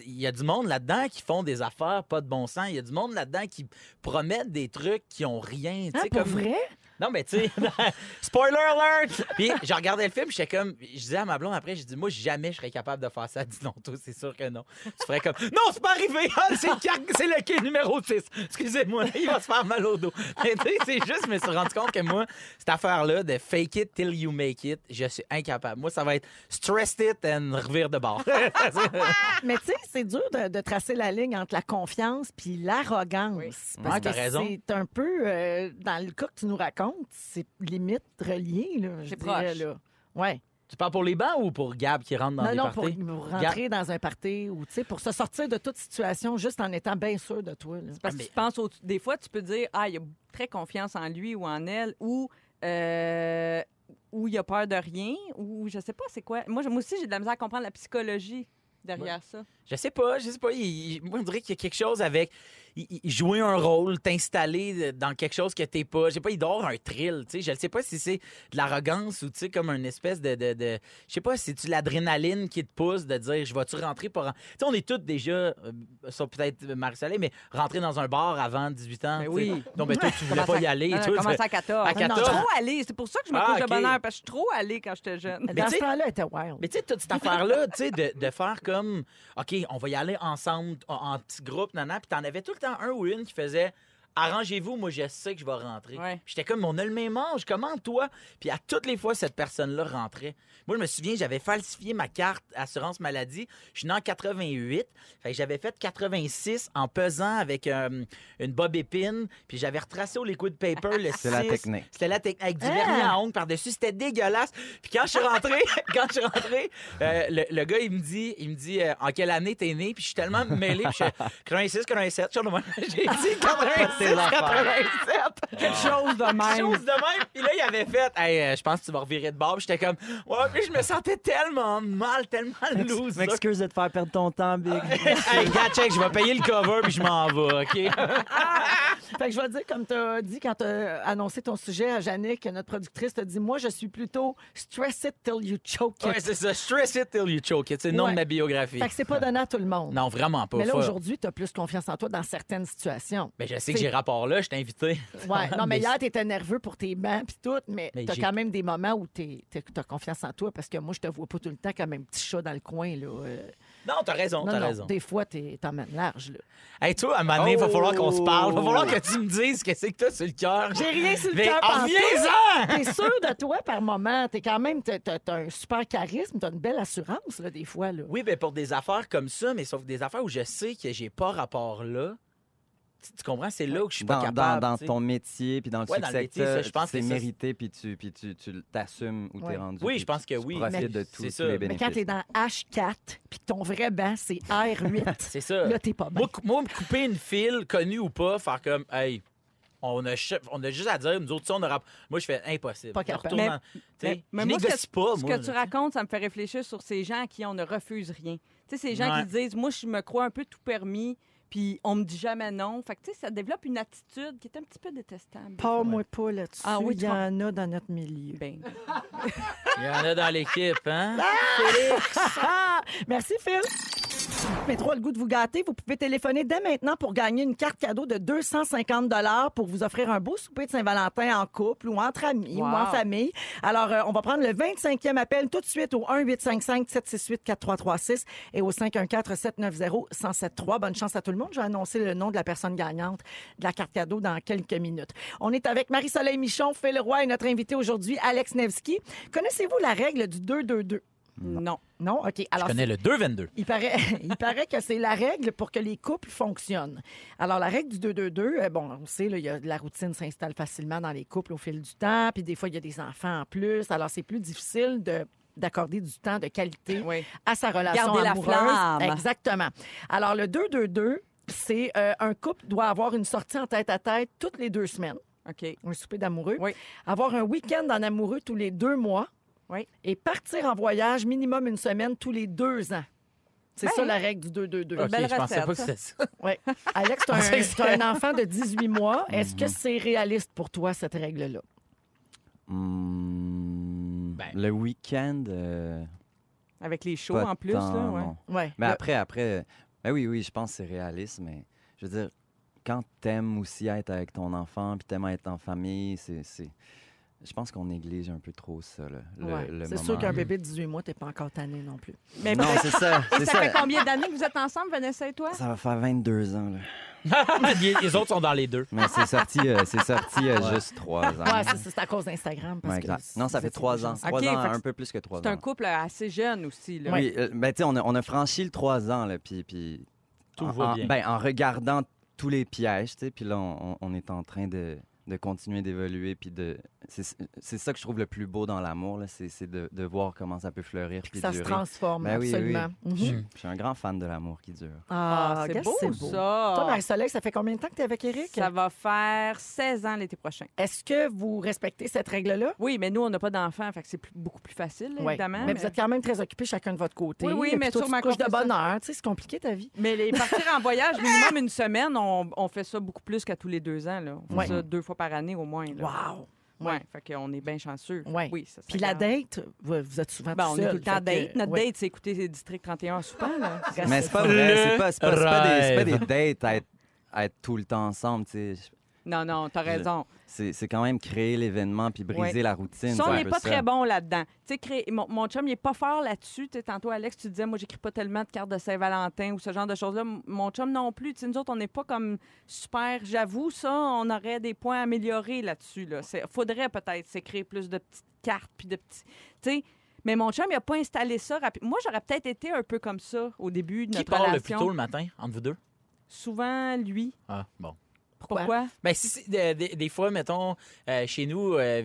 il y a du monde là-dedans qui font des affaires pas de bon sens. Il y a du monde là-dedans qui promettent des trucs qui ont rien. sais, pour comme... vrai? Non, mais tu sais, [LAUGHS] spoiler alert! Puis je regardais le film, j'étais comme, je disais à ma blonde après, je dis, moi, jamais je serais capable de faire ça. Elle dit non, toi, c'est sûr que non. Tu ferais comme, non, c'est pas arrivé! Ah, c'est le le quai numéro 6. Excusez-moi, il va se faire mal au dos. Mais tu sais, c'est juste, je me suis rendu compte que moi, cette affaire-là de fake it till you make it, je suis incapable. Moi, ça va être stressed it and revire de bord. [LAUGHS] Mais tu sais, c'est dur de, de tracer la ligne entre la confiance puis l'arrogance. Parce Ouais, t'as que raison. c'est un peu, euh, dans le cas que tu nous racontes, c'est limite relié, là, je C'est dirais, proche. là. Ouais. tu parles pour les bancs ou pour Gab qui rentre dans non, les non, pour, parties? pour rentrer dans un party ou, tu sais, pour se sortir de toute situation juste en étant bien sûr de toi. là. Parce que tu penses au- des fois, tu peux dire, ah, il a très confiance en lui ou en elle, ou, euh, ou il a peur de rien, ou je sais pas, c'est quoi. Moi, je- moi aussi, j'ai de la misère à comprendre la psychologie derrière ça. Je sais pas, je sais pas. il- il- moi, on dirait qu'il y a quelque chose avec jouer un rôle, t'installer dans quelque chose que t'es pas. Je sais pas, il avoir un thrill, tu sais. Je ne sais pas si c'est de l'arrogance ou, tu sais, comme une espèce de. de, de- je sais pas, si c'est l'adrénaline qui te pousse de dire, je vais-tu rentrer pour. Tu sais, on est tous déjà, euh, sauf peut-être Marie-Soleil, mais rentrer dans un bar avant 18 ans. Ben sais. oui. Non, mais toi, tu voulais pas y aller. Ah, toi, commencé tu- à 14. À 14. Je suis trop allée. C'est pour ça que je me Ah, couche ok. de bonheur, parce que je suis trop allée quand j'étais jeune. Mais Dans tu ce sais- temps-là, était wild. Mais tu sais, toute cette affaire-là, tu sais, de, de faire comme, OK, on va y aller ensemble, en, en petits groupes, nana, puis t'en avais tout le un ou une qui faisait, arrangez-vous, moi, je sais que je vais rentrer. Ouais. J'étais comme, on a le même âge, comment toi? Puis à toutes les fois, cette personne-là rentrait. Moi, je me souviens, j'avais falsifié ma carte assurance maladie. Je suis né en 88. Fait que j'avais fait 86 en pesant avec euh, une bob épine, puis j'avais retracé au liquid paper le 6. [LAUGHS] C'est la technique. C'était la technique. Avec du Ah! vernis à ongles par-dessus. C'était dégueulasse. Puis quand je suis rentré, [LAUGHS] quand je suis rentré, euh, le, le gars, il me dit, il me dit euh, en quelle année t'es né? Puis je suis tellement mêlé. Puis je suis 86, 87. genre de même. J'ai dit 86, 87. [LAUGHS] Quelque chose de même. Chose de même. Puis là, il avait fait, hey, euh, je pense que tu vas revirer de bord. Puis j'étais comme, ouais, puis je me sentais tellement mal, tellement loose. M'excuse de te faire perdre ton temps, Big. [LAUGHS] hey, gars, check, je vais payer le cover, puis je m'en vais, OK? [LAUGHS] Fait que je vais dire, comme tu as dit quand tu as annoncé ton sujet à Jannick, notre productrice, t'a dit Moi, je suis plutôt stress it till you choke it. Ouais, c'est ça. Stress it till you choke it. C'est le nom Ouais. de ma biographie. Fait que c'est pas donné à tout le monde. Non, vraiment pas. Mais là, aujourd'hui, tu as plus confiance en toi dans certaines situations. Ben, je sais que j'ai rapport là, je t'ai invité. Ouais, non, [LAUGHS] mais hier, tu étais nerveux pour tes bancs puis tout, mais, Mais tu as j'ai- quand même des moments où tu as confiance en toi parce que moi, je te vois pas tout le temps comme un petit chat dans le coin. Là. Euh, Non, t'as raison, t'as raison. des fois, t'emmènes large. Là. Hey, toi, à un moment donné, il va falloir qu'on se parle. Il va Oh! falloir que tu me dises qu'est-ce que t'as sur le cœur. J'ai rien sur le cœur. reviens-en! T'es sûr de toi par moment. T'es quand même, t'as t'as- t'as un super charisme, t'as une belle assurance, là, des fois. Là. Oui, ben pour des affaires comme ça, mais sauf des affaires où je sais que j'ai pas rapport là. Tu, tu comprends? C'est là où je suis pas Dans, capable. dans tu ton métier, puis dans le Ouais, dans le succès que je pense c'est que mérité, puis tu, puis tu, tu t'assumes où Ouais. t'es rendu. Oui, je pense que tu oui. profites Mais de c'est tout- ça. tous les Mais quand t'es dans H4 puis que ton vrai banc, c'est R8, [LAUGHS] C'est ça. là, t'es pas bien. Moi, moi, me couper une file, connue ou pas, faire comme, hey, on a, on a juste à dire, nous autres, ça, on a rap- Moi, je fais impossible. Pas capable. retourne Mais- en- tu Mais, mais je moi, ce que, pas, ce moi. que tu racontes, ça me fait réfléchir sur ces gens à qui on ne refuse rien. Tu sais, ces gens Ouais. qui disent, moi, je me crois un peu tout permis, puis on me dit jamais non. Fait que, tu sais, ça développe une attitude qui est un petit peu détestable. Pas-moi pas là-dessus. Ah oui, Il y en a dans notre milieu. Ben, Il y en a dans l'équipe, hein? Ah! [LAUGHS] Merci, Phil. Métro a le goût de vous gâter. Vous pouvez téléphoner dès maintenant pour gagner une carte cadeau de 250 pour vous offrir un beau souper de Saint-Valentin en couple ou entre amis ou en famille. Alors, euh, on va prendre le 25e appel tout de suite au 1-855-768-4336 et au 514-790-1073. Bonne chance à tout le monde. Je vais annoncer le nom de la personne gagnante de la carte cadeau dans quelques minutes. On est avec Marie-Soleil Michon, Phil Roy et notre invité aujourd'hui, Alex Nevsky. Connaissez-vous la règle du 2-2-2? Non. Non? OK. Je Alors, connais le 2-22. il paraît, [LAUGHS] il paraît que c'est la règle pour que les couples fonctionnent. Alors, la règle du 2-2-2, euh, bon, on sait, là, il y a, la routine s'installe facilement dans les couples au fil du temps, puis des fois, il y a des enfants en plus. Alors, c'est plus difficile de d'accorder du temps de qualité Oui. à sa relation Garder la flamme. Exactement. Alors, le 2-2-2, c'est euh, un couple doit avoir une sortie en tête-à-tête toutes les deux semaines, OK. un souper d'amoureux, Oui. avoir un week-end en amoureux tous les deux mois Oui. et partir en voyage minimum une semaine tous les deux ans. C'est Ben, ça la règle du 2-2-2. Ok, belle je pensais pas que c'était ça. [LAUGHS] Alex, tu as, un enfant de 18 mois. Est-ce que c'est réaliste pour toi, cette règle-là? Hmm, Ben. Le week-end. euh, Avec les shows en plus, là, ouais. Ouais. Mais Le- après, après, ben oui, oui, je pense que c'est réaliste, mais je veux dire, quand t'aimes aussi être avec ton enfant, puis t'aimes être en famille, c'est. Je pense qu'on néglige un peu trop ça, là, le, Ouais. le C'est sûr qu'un bébé de 18 mois, t'es pas encore tanné non plus. Mais Non, c'est ça. Et ça, ça. fait combien d'années que vous êtes ensemble, Vanessa et toi? Ça va faire 22 ans, là. [LAUGHS] les, autres sont dans les deux. Mais c'est sorti, euh, c'est sorti euh, Ouais. juste trois ans. Ouais, c'est- à cause d'Instagram. parce Ouais, que exact. Non, ça fait trois ans. Trois Ok, ans, un peu plus que trois C'est un ans. couple assez jeune aussi. Là. Oui, euh, ben, tu sais, on a, on a franchi le trois ans, là, puis... puis Tout en, va en- bien. ben, en regardant tous les pièges, tu sais, puis là, on, on est en train de, de continuer d'évoluer, puis de... C'est c'est ça que je trouve le plus beau dans l'amour, là, c'est c'est de, de voir comment ça peut fleurir, puis Ça se transforme, Ben oui, oui, oui. absolument. Mhm. Je je suis un grand fan de l'amour qui dure. Ah, Ah, c'est beau, c'est beau. ça. Toi, Marie-Soleil, ça fait combien de temps que tu es avec Eric? Ça va faire 16 ans l'été prochain. Est-ce que vous respectez cette règle-là? Oui, mais nous, on n'a pas d'enfants, fait que c'est beaucoup plus facile, Oui. évidemment. Mais vous êtes quand même très occupés chacun de votre côté. Oui, oui, Et mais sur ma te couches de heure. Tu sais, c'est compliqué ta vie. Mais les partir en voyage, minimum une semaine, on, on fait ça beaucoup plus qu'à tous les deux ans. Là. On fait ça deux fois par année au moins. Là. Wow! Ouais, fait qu'on est bien chanceux. Ouais. Oui, ça, ça Puis la date, vous, êtes souvent Ben, tout on est tout le temps que- date. Notre ouais. date, c'est écouter District 31 en soupant. Là. Mais c'est pas vrai, c'est pas, c'est pas, c'est pas des, c'est pas des dates à être, à être tout le temps ensemble, tu sais. Non, non, t'as raison. C'est c'est quand même créer l'événement puis briser Ouais. la routine. Ça, on n'est pas ça. très bon là-dedans. Tu sais, créer- mon, mon chum, il est pas fort là-dessus. Tantôt, Alex, tu disais, moi, j'écris pas tellement de cartes de Saint-Valentin ou ce genre de choses-là. Mon chum non plus. Tu sais, nous autres, on n'est pas comme super. J'avoue, ça, on aurait des points à améliorer là-dessus. Là. Faudrait peut-être s'écrire plus de petites cartes puis de petits. Tu sais, mais mon chum, il a pas installé ça rapidement. Moi, j'aurais peut-être été un peu comme ça au début de Qui notre part le relation. plus tôt le matin, entre vous deux? Souvent, lui. Ah, bon. Pourquoi? Ben, si, c'est- des, fois, mettons, euh, chez nous, euh,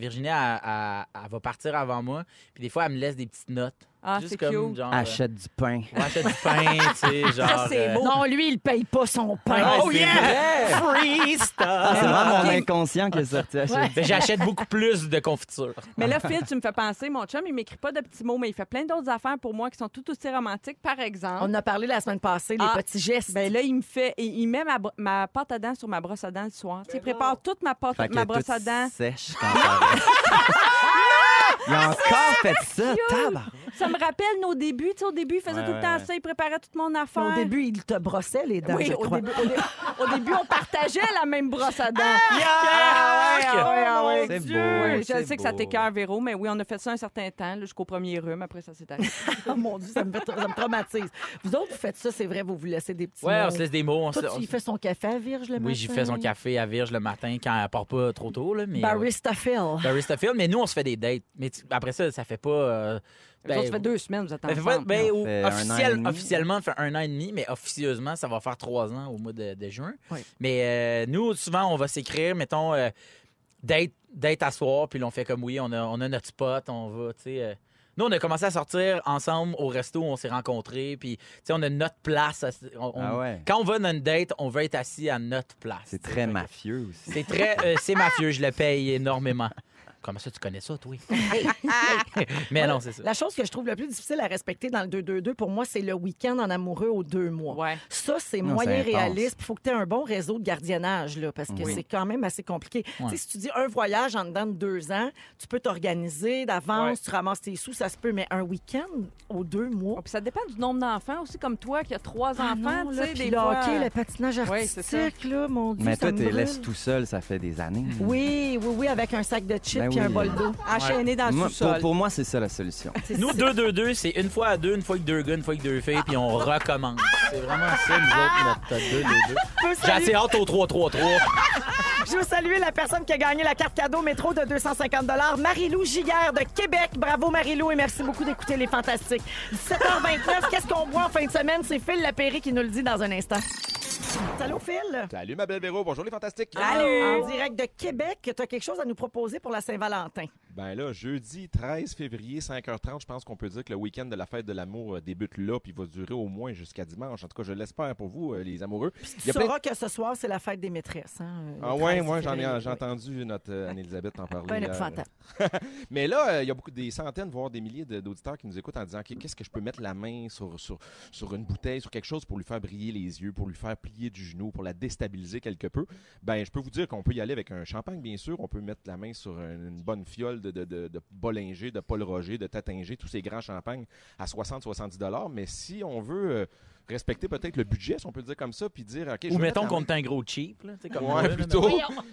elle- elle va partir avant moi. Puis des fois, elle me laisse des petites notes. Ah, Juste c'est comme, cute. genre, euh, Achète du pain. ouais, achète du pain, tu sais, [LAUGHS] genre... Ça, c'est euh, beau. Non, lui, il paye pas son pain. Oh yeah! Free stuff! Ah, c'est vraiment mon inconscient qui est sorti Ben, J'achète beaucoup plus de confiture. Mais là, Phil, tu me fais penser, mon chum, il m'écrit pas de petits mots, mais il fait plein d'autres affaires pour moi qui sont tout aussi romantiques. Par exemple, On en a parlé la semaine passée, les Ah, petits gestes. ben là, il me fait, il, il met ma, bro- ma pâte à dents sur ma brosse à dents le soir. Tu sais, il prépare toute ma pâte, Fait ma brosse toute à dents. sèche quand ça. [LAUGHS] Il a encore fait ça, tabarnak. Ça me rappelle nos débuts. Tu sais, au début, il faisait Ouais, tout le temps ouais. ça, il préparait toute mon affaire. au début, il te brossait les dents, oui, je au crois. début, au, dé- au début, on partageait la même brosse à dents. Yuck! Ah ouais, ah ouais. C'est Oui, beau. je c'est sais que ça t'écœure, Véro, mais oui, on a fait ça un certain temps, là, jusqu'au premier rhume. Après, ça s'est arrêté. [LAUGHS] Oh mon Dieu, ça me, fait- ça me traumatise. Vous autres, vous faites ça, c'est vrai, vous vous laissez des petits Ouais, mots. on se laisse des mots. On se- Toi, tu fais son café à Virge le matin? Oui, j'ai fait son café à Virge le matin quand elle part pas trop tôt. Là, mais, euh, Barista Phil. Barista Phil, mais nous, on se fait des dates. Mais tu- après ça, ça fait pas. euh, Autres, ça fait deux semaines, vous êtes fait ben, officiel- demi. officiellement, ça fait un an et demi, mais officieusement, ça va faire trois ans au mois de, de juin. Oui. Mais euh, nous, souvent, on va s'écrire, mettons, euh, date, date à soir, puis là, on fait comme oui, on a, on a notre spot, on va, tu sais. euh, nous, on a commencé à sortir ensemble au resto où on s'est rencontrés, puis tu sais, on a notre place. à- on- on- Ah ouais. Quand on va dans une date, on veut être assis à notre place. C'est très mafieux aussi. C'est très, euh, c'est mafieux, je le paye énormément. Comment ça, tu connais ça, toi? [LAUGHS] Mais non, c'est ça. La chose que je trouve le plus difficile à respecter dans le 2-2-2, pour moi, c'est le week-end en amoureux aux deux mois. Ouais. Ça, c'est moyen réaliste. Il faut que tu aies un bon réseau de gardiennage, là, parce que Oui. c'est quand même assez compliqué. Ouais. Tu sais, Si tu dis un voyage en dedans de deux ans, tu peux t'organiser d'avance, Ouais. tu ramasses tes sous, ça se peut, mais un week-end aux deux mois. Oh, puis ça dépend du nombre d'enfants aussi, comme toi qui a trois Ah enfants. non, tu là, sais, puis des le fois... hockey, le patinage Ouais, c'est ça. artistique, là, mon Dieu, Mais toi, tu laisses tout seul, ça fait des années. Oui, oui, oui, avec un sac de chips Ben un bol d'eau. Enchaîné dans le Moi, pour, sous-sol. pour moi, c'est ça la solution. [LAUGHS] Nous, 2-2-2, c'est une fois à deux, une fois avec deux gars, une fois avec deux filles, puis on recommence. C'est vraiment ça, nous autres, notre 2-2-2. Je veux J'ai assez saluer- hâte au 3-3-3. [LAUGHS] Je veux saluer la personne qui a gagné la carte cadeau métro de 250 Marie-Lou Giguère de Québec. Bravo Marie-Lou et merci beaucoup d'écouter les Fantastiques. 17h29, qu'est-ce qu'on boit en fin de semaine? C'est Phil Lapéry qui nous le dit dans un instant. Salut Phil! Salut ma belle Véro, bonjour les fantastiques. En direct de Québec, tu as quelque chose à nous proposer pour la Saint-Valentin. Ben là, jeudi 13 février, 5h30, je pense qu'on peut dire que le week-end de la fête de l'amour euh, débute là, puis va durer au moins jusqu'à dimanche. En tout cas, je l'espère pour vous, euh, les amoureux. Tu Il y a plein- sauras que ce soir, c'est la fête des maîtresses. Hein, le Ah ouais, 13 moi j'en ai, j'ai entendu notre euh, Anne-Elisabeth en parler. Euh, épouvantable. [LAUGHS] Mais là, euh, il y a beaucoup des centaines, voire des milliers de- d'auditeurs qui nous écoutent en disant qu'est-ce que je peux mettre la main sur, sur, sur une bouteille, sur quelque chose pour lui faire briller les yeux, pour lui faire plier du genou, pour la déstabiliser quelque peu? Ben, je peux vous dire qu'on peut y aller avec un champagne, bien sûr. On peut mettre la main sur une, une bonne fiole de, de, de, Bollinger, de Paul Roger, de Tattinger, tous ces grands champagnes à 60-70 Mais si on veut. Respecter peut-être le budget, si on peut le dire comme ça, puis dire, OK, je Ou vais mettons qu'on est un gros cheap. Là, comme Ouais, moi, là, plutôt.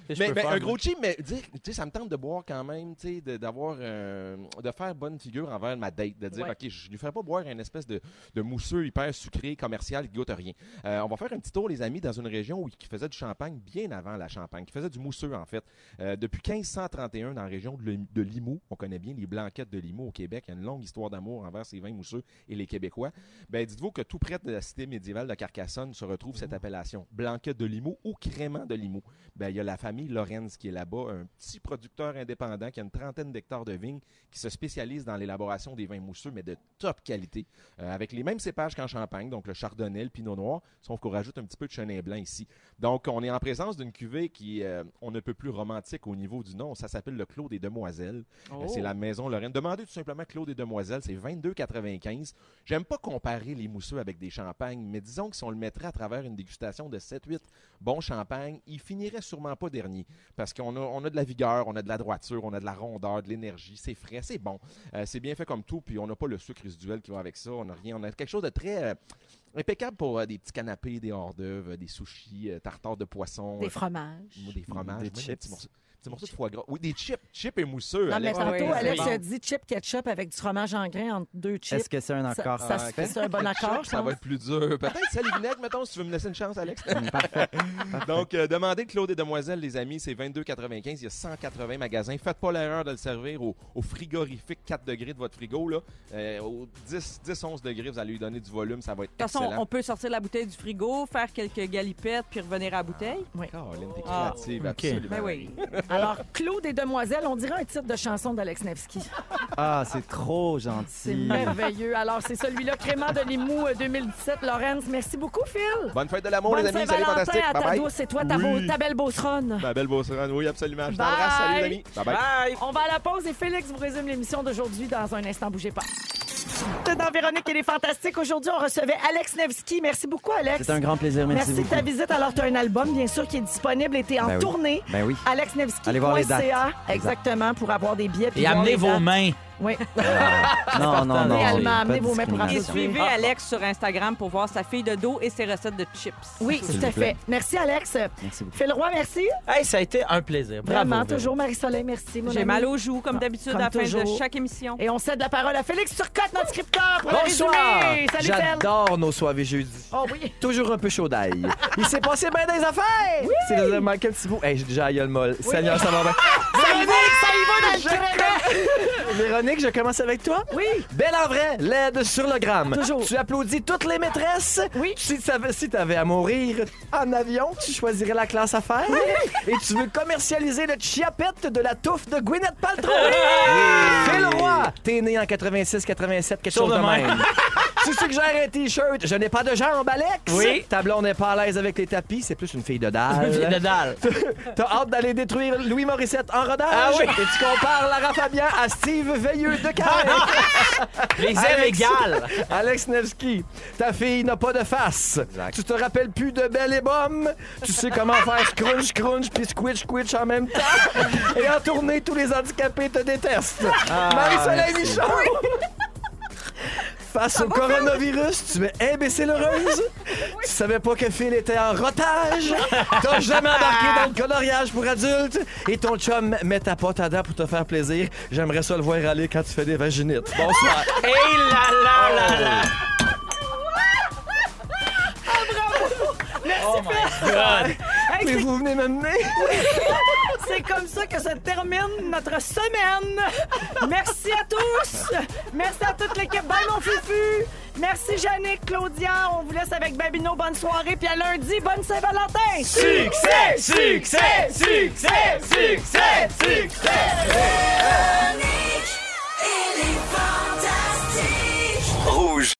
mais- faire, un gros cheap, mais dire, tu sais, ça me tente de boire quand même, tu sais, de- d'avoir, euh, de faire bonne figure envers ma date, de dire, Ouais. OK, je lui ferai pas boire une espèce de, de mousseux hyper sucré, commercial, qui goûte à rien. Euh, on va faire un petit tour, les amis, dans une région où, qui faisait du champagne bien avant la champagne, qui faisait du mousseux, en fait. Euh, depuis 1531, dans la région de, de Limoux, on connaît bien les blanquettes de Limoux au Québec, il y a une longue histoire d'amour envers ces vins mousseux et les Québécois. Ben, dites-vous que tout près de la cité médiévale de Carcassonne se retrouve cette appellation, blanquette de Limoux ou crément de Limoux. Ben, il y a la famille Lorenz qui est là-bas, un petit producteur indépendant qui a une trentaine d'hectares de vignes, qui se spécialise dans l'élaboration des vins mousseux, mais de top qualité, euh, avec les mêmes cépages qu'en Champagne, donc le chardonnay, le pinot noir, sauf qu'on rajoute un petit peu de chenin blanc ici. Donc, on est en présence d'une cuvée qui, euh, on ne peut plus romantique au niveau du nom. Ça s'appelle le Clos des Demoiselles. Euh, Oh. C'est la maison Lorraine. Demandez tout simplement Clos des Demoiselles, c'est 22,95. J'aime pas comparer les mousseux avec des champagnes, mais disons que si on le mettrait à travers une dégustation de 7-8 bons champagnes, il finirait sûrement pas dernier. Parce qu'on a, on a de la vigueur, on a de la droiture, on a de la rondeur, de l'énergie, c'est frais, c'est bon. Euh, c'est bien fait comme tout, puis on n'a pas le sucre résiduel qui va avec ça, on n'a rien. On a quelque chose de très euh, impeccable pour euh, des petits canapés, des hors d'œuvre, des sushis, euh, tartares de poisson. Des euh, fromages. des fromages, Des chips. Petits morceaux, de foie gras. Oui, des chips, chips et mousseux. Non, mais Alex. tantôt, Ouais, ouais, Alex a dit chip ketchup avec du fromage en grain entre deux chips. Est-ce que c'est un Ça- accord ça, se fait, c'est un bon accord, je Ça va être plus dur. Peut-être sel et vinaigre, mettons, si tu veux me laisser une chance, Alex. Mm, Parfait. Donc, euh, demandez Claude et Demoiselles, les amis, c'est 22,95. Il y a 180 magasins. Faites pas l'erreur de le servir au, au frigorifique 4 degrés de votre frigo. Là. Euh, au 10, 10, 11 degrés, vous allez lui donner du volume. Ça va être De toute façon, excellent. on peut sortir la bouteille du frigo, faire quelques galipettes, puis revenir à la bouteille. Caroline, t'es Ah. créative, Ok. absolument. Ben oui. [LAUGHS] Alors, Claude et Demoiselles, on dirait un titre de chanson d'Alex Nevsky. Ah, c'est trop C'est gentil. merveilleux. Alors, c'est celui-là, Crément de Limoux euh, 2017. Lorenz, merci beaucoup, Phil. Bonne fête de l'amour, les amis. Salut, Saint-Valentin fantastique. à ta Bye bye. douce et toi, ta, Oui. beau- ta belle beauceronne. Ma belle Beauceronne, oui, absolument. Je t'embrasse. Salut, les amis. Bye bye. Bye! On va à la pause et Félix vous résume l'émission d'aujourd'hui dans un instant. Bougez pas. C'est dans Véronique et les Fantastiques. Aujourd'hui, on recevait Alex Nevsky. Merci beaucoup, Alex. C'est un grand plaisir. Merci, Merci de ta visite. Alors, tu as un album, bien sûr, qui est disponible et tu es en Ben oui. tournée. Ben oui. Allez voir les dates. Exactement, pour avoir des billets. Et amenez vos dates. mains. Oui. [LAUGHS] Non, non, non. Réellement, amenez vos mains pour Et suivez. Alex sur Instagram pour voir sa fille de dos et ses recettes de chips. Oui, tout à fait. Merci, Alex. Merci beaucoup. Phil Roy, merci. Hey, ça a été un plaisir. Bravo. Vraiment, toujours Marie-Soleil, merci. J'ai mal aux joues, comme d'habitude, à la fin de chaque émission. Et on cède la parole à Félix Turcotte, notre scripteur, pour le Bonsoir! Salut. J'adore nos soirées jeudi. Oh oui. Toujours un peu chaud d'ail. Il s'est passé bien des affaires! C'est le Michael Thibault. Hey, j'ai déjà la gueule molle. Seigneur, ça va bien. Ça y va, ça y va dans le. Véronique, je commence avec toi. Oui. Belle en vrai, laide sur le gramme. Toujours. Tu applaudis toutes les maîtresses. Oui. Si tu avais, si avais à mourir en avion, tu choisirais la classe affaires. Et tu veux commercialiser le chiapette de la touffe de Gwyneth Paltrow. Phil Roy, t'es né en 86-87, quelque chose de même. tu suggères un T-shirt, je n'ai pas de jambes, Alex. Oui. Ta blonde n'est pas à l'aise avec les tapis, c'est plus une fille de dalle. Fille de dalle. T'as hâte d'aller détruire Louis Morissette en rodage? Ah oui. Et tu compares Lara Fabian à Steve De. [LAUGHS] Les ailes Alex- égales. Alex Nevsky, ta fille n'a pas de face. Tu te rappelles plus de Belle et Bomme. Tu sais comment faire scrunch, crunch puis squitch, squitch en même temps. Et en tournée, tous les handicapés te détestent. Marie-Soleil Michon. [LAUGHS] Face au coronavirus, tu es imbécile heureuse? Tu savais pas que Phil était en rotage? T'as jamais embarqué dans le coloriage pour adultes? Et ton chum met ta pote à dents pour te faire plaisir. J'aimerais ça le voir aller quand tu fais des vaginites. Bonsoir. [LAUGHS] Hey là là là là. Oh my God. Hey, Mais c'est- vous venez m'amener? C'est comme ça que se termine notre semaine. Merci à tous. Merci à toute l'équipe. Bye, mon fufu. Merci, Jannick, Claudia. On vous laisse avec Babino. Bonne soirée. Puis à lundi, bonne Saint-Valentin. Succès, succès, succès, succès, succès. Véronique, est fantastique. Rouge.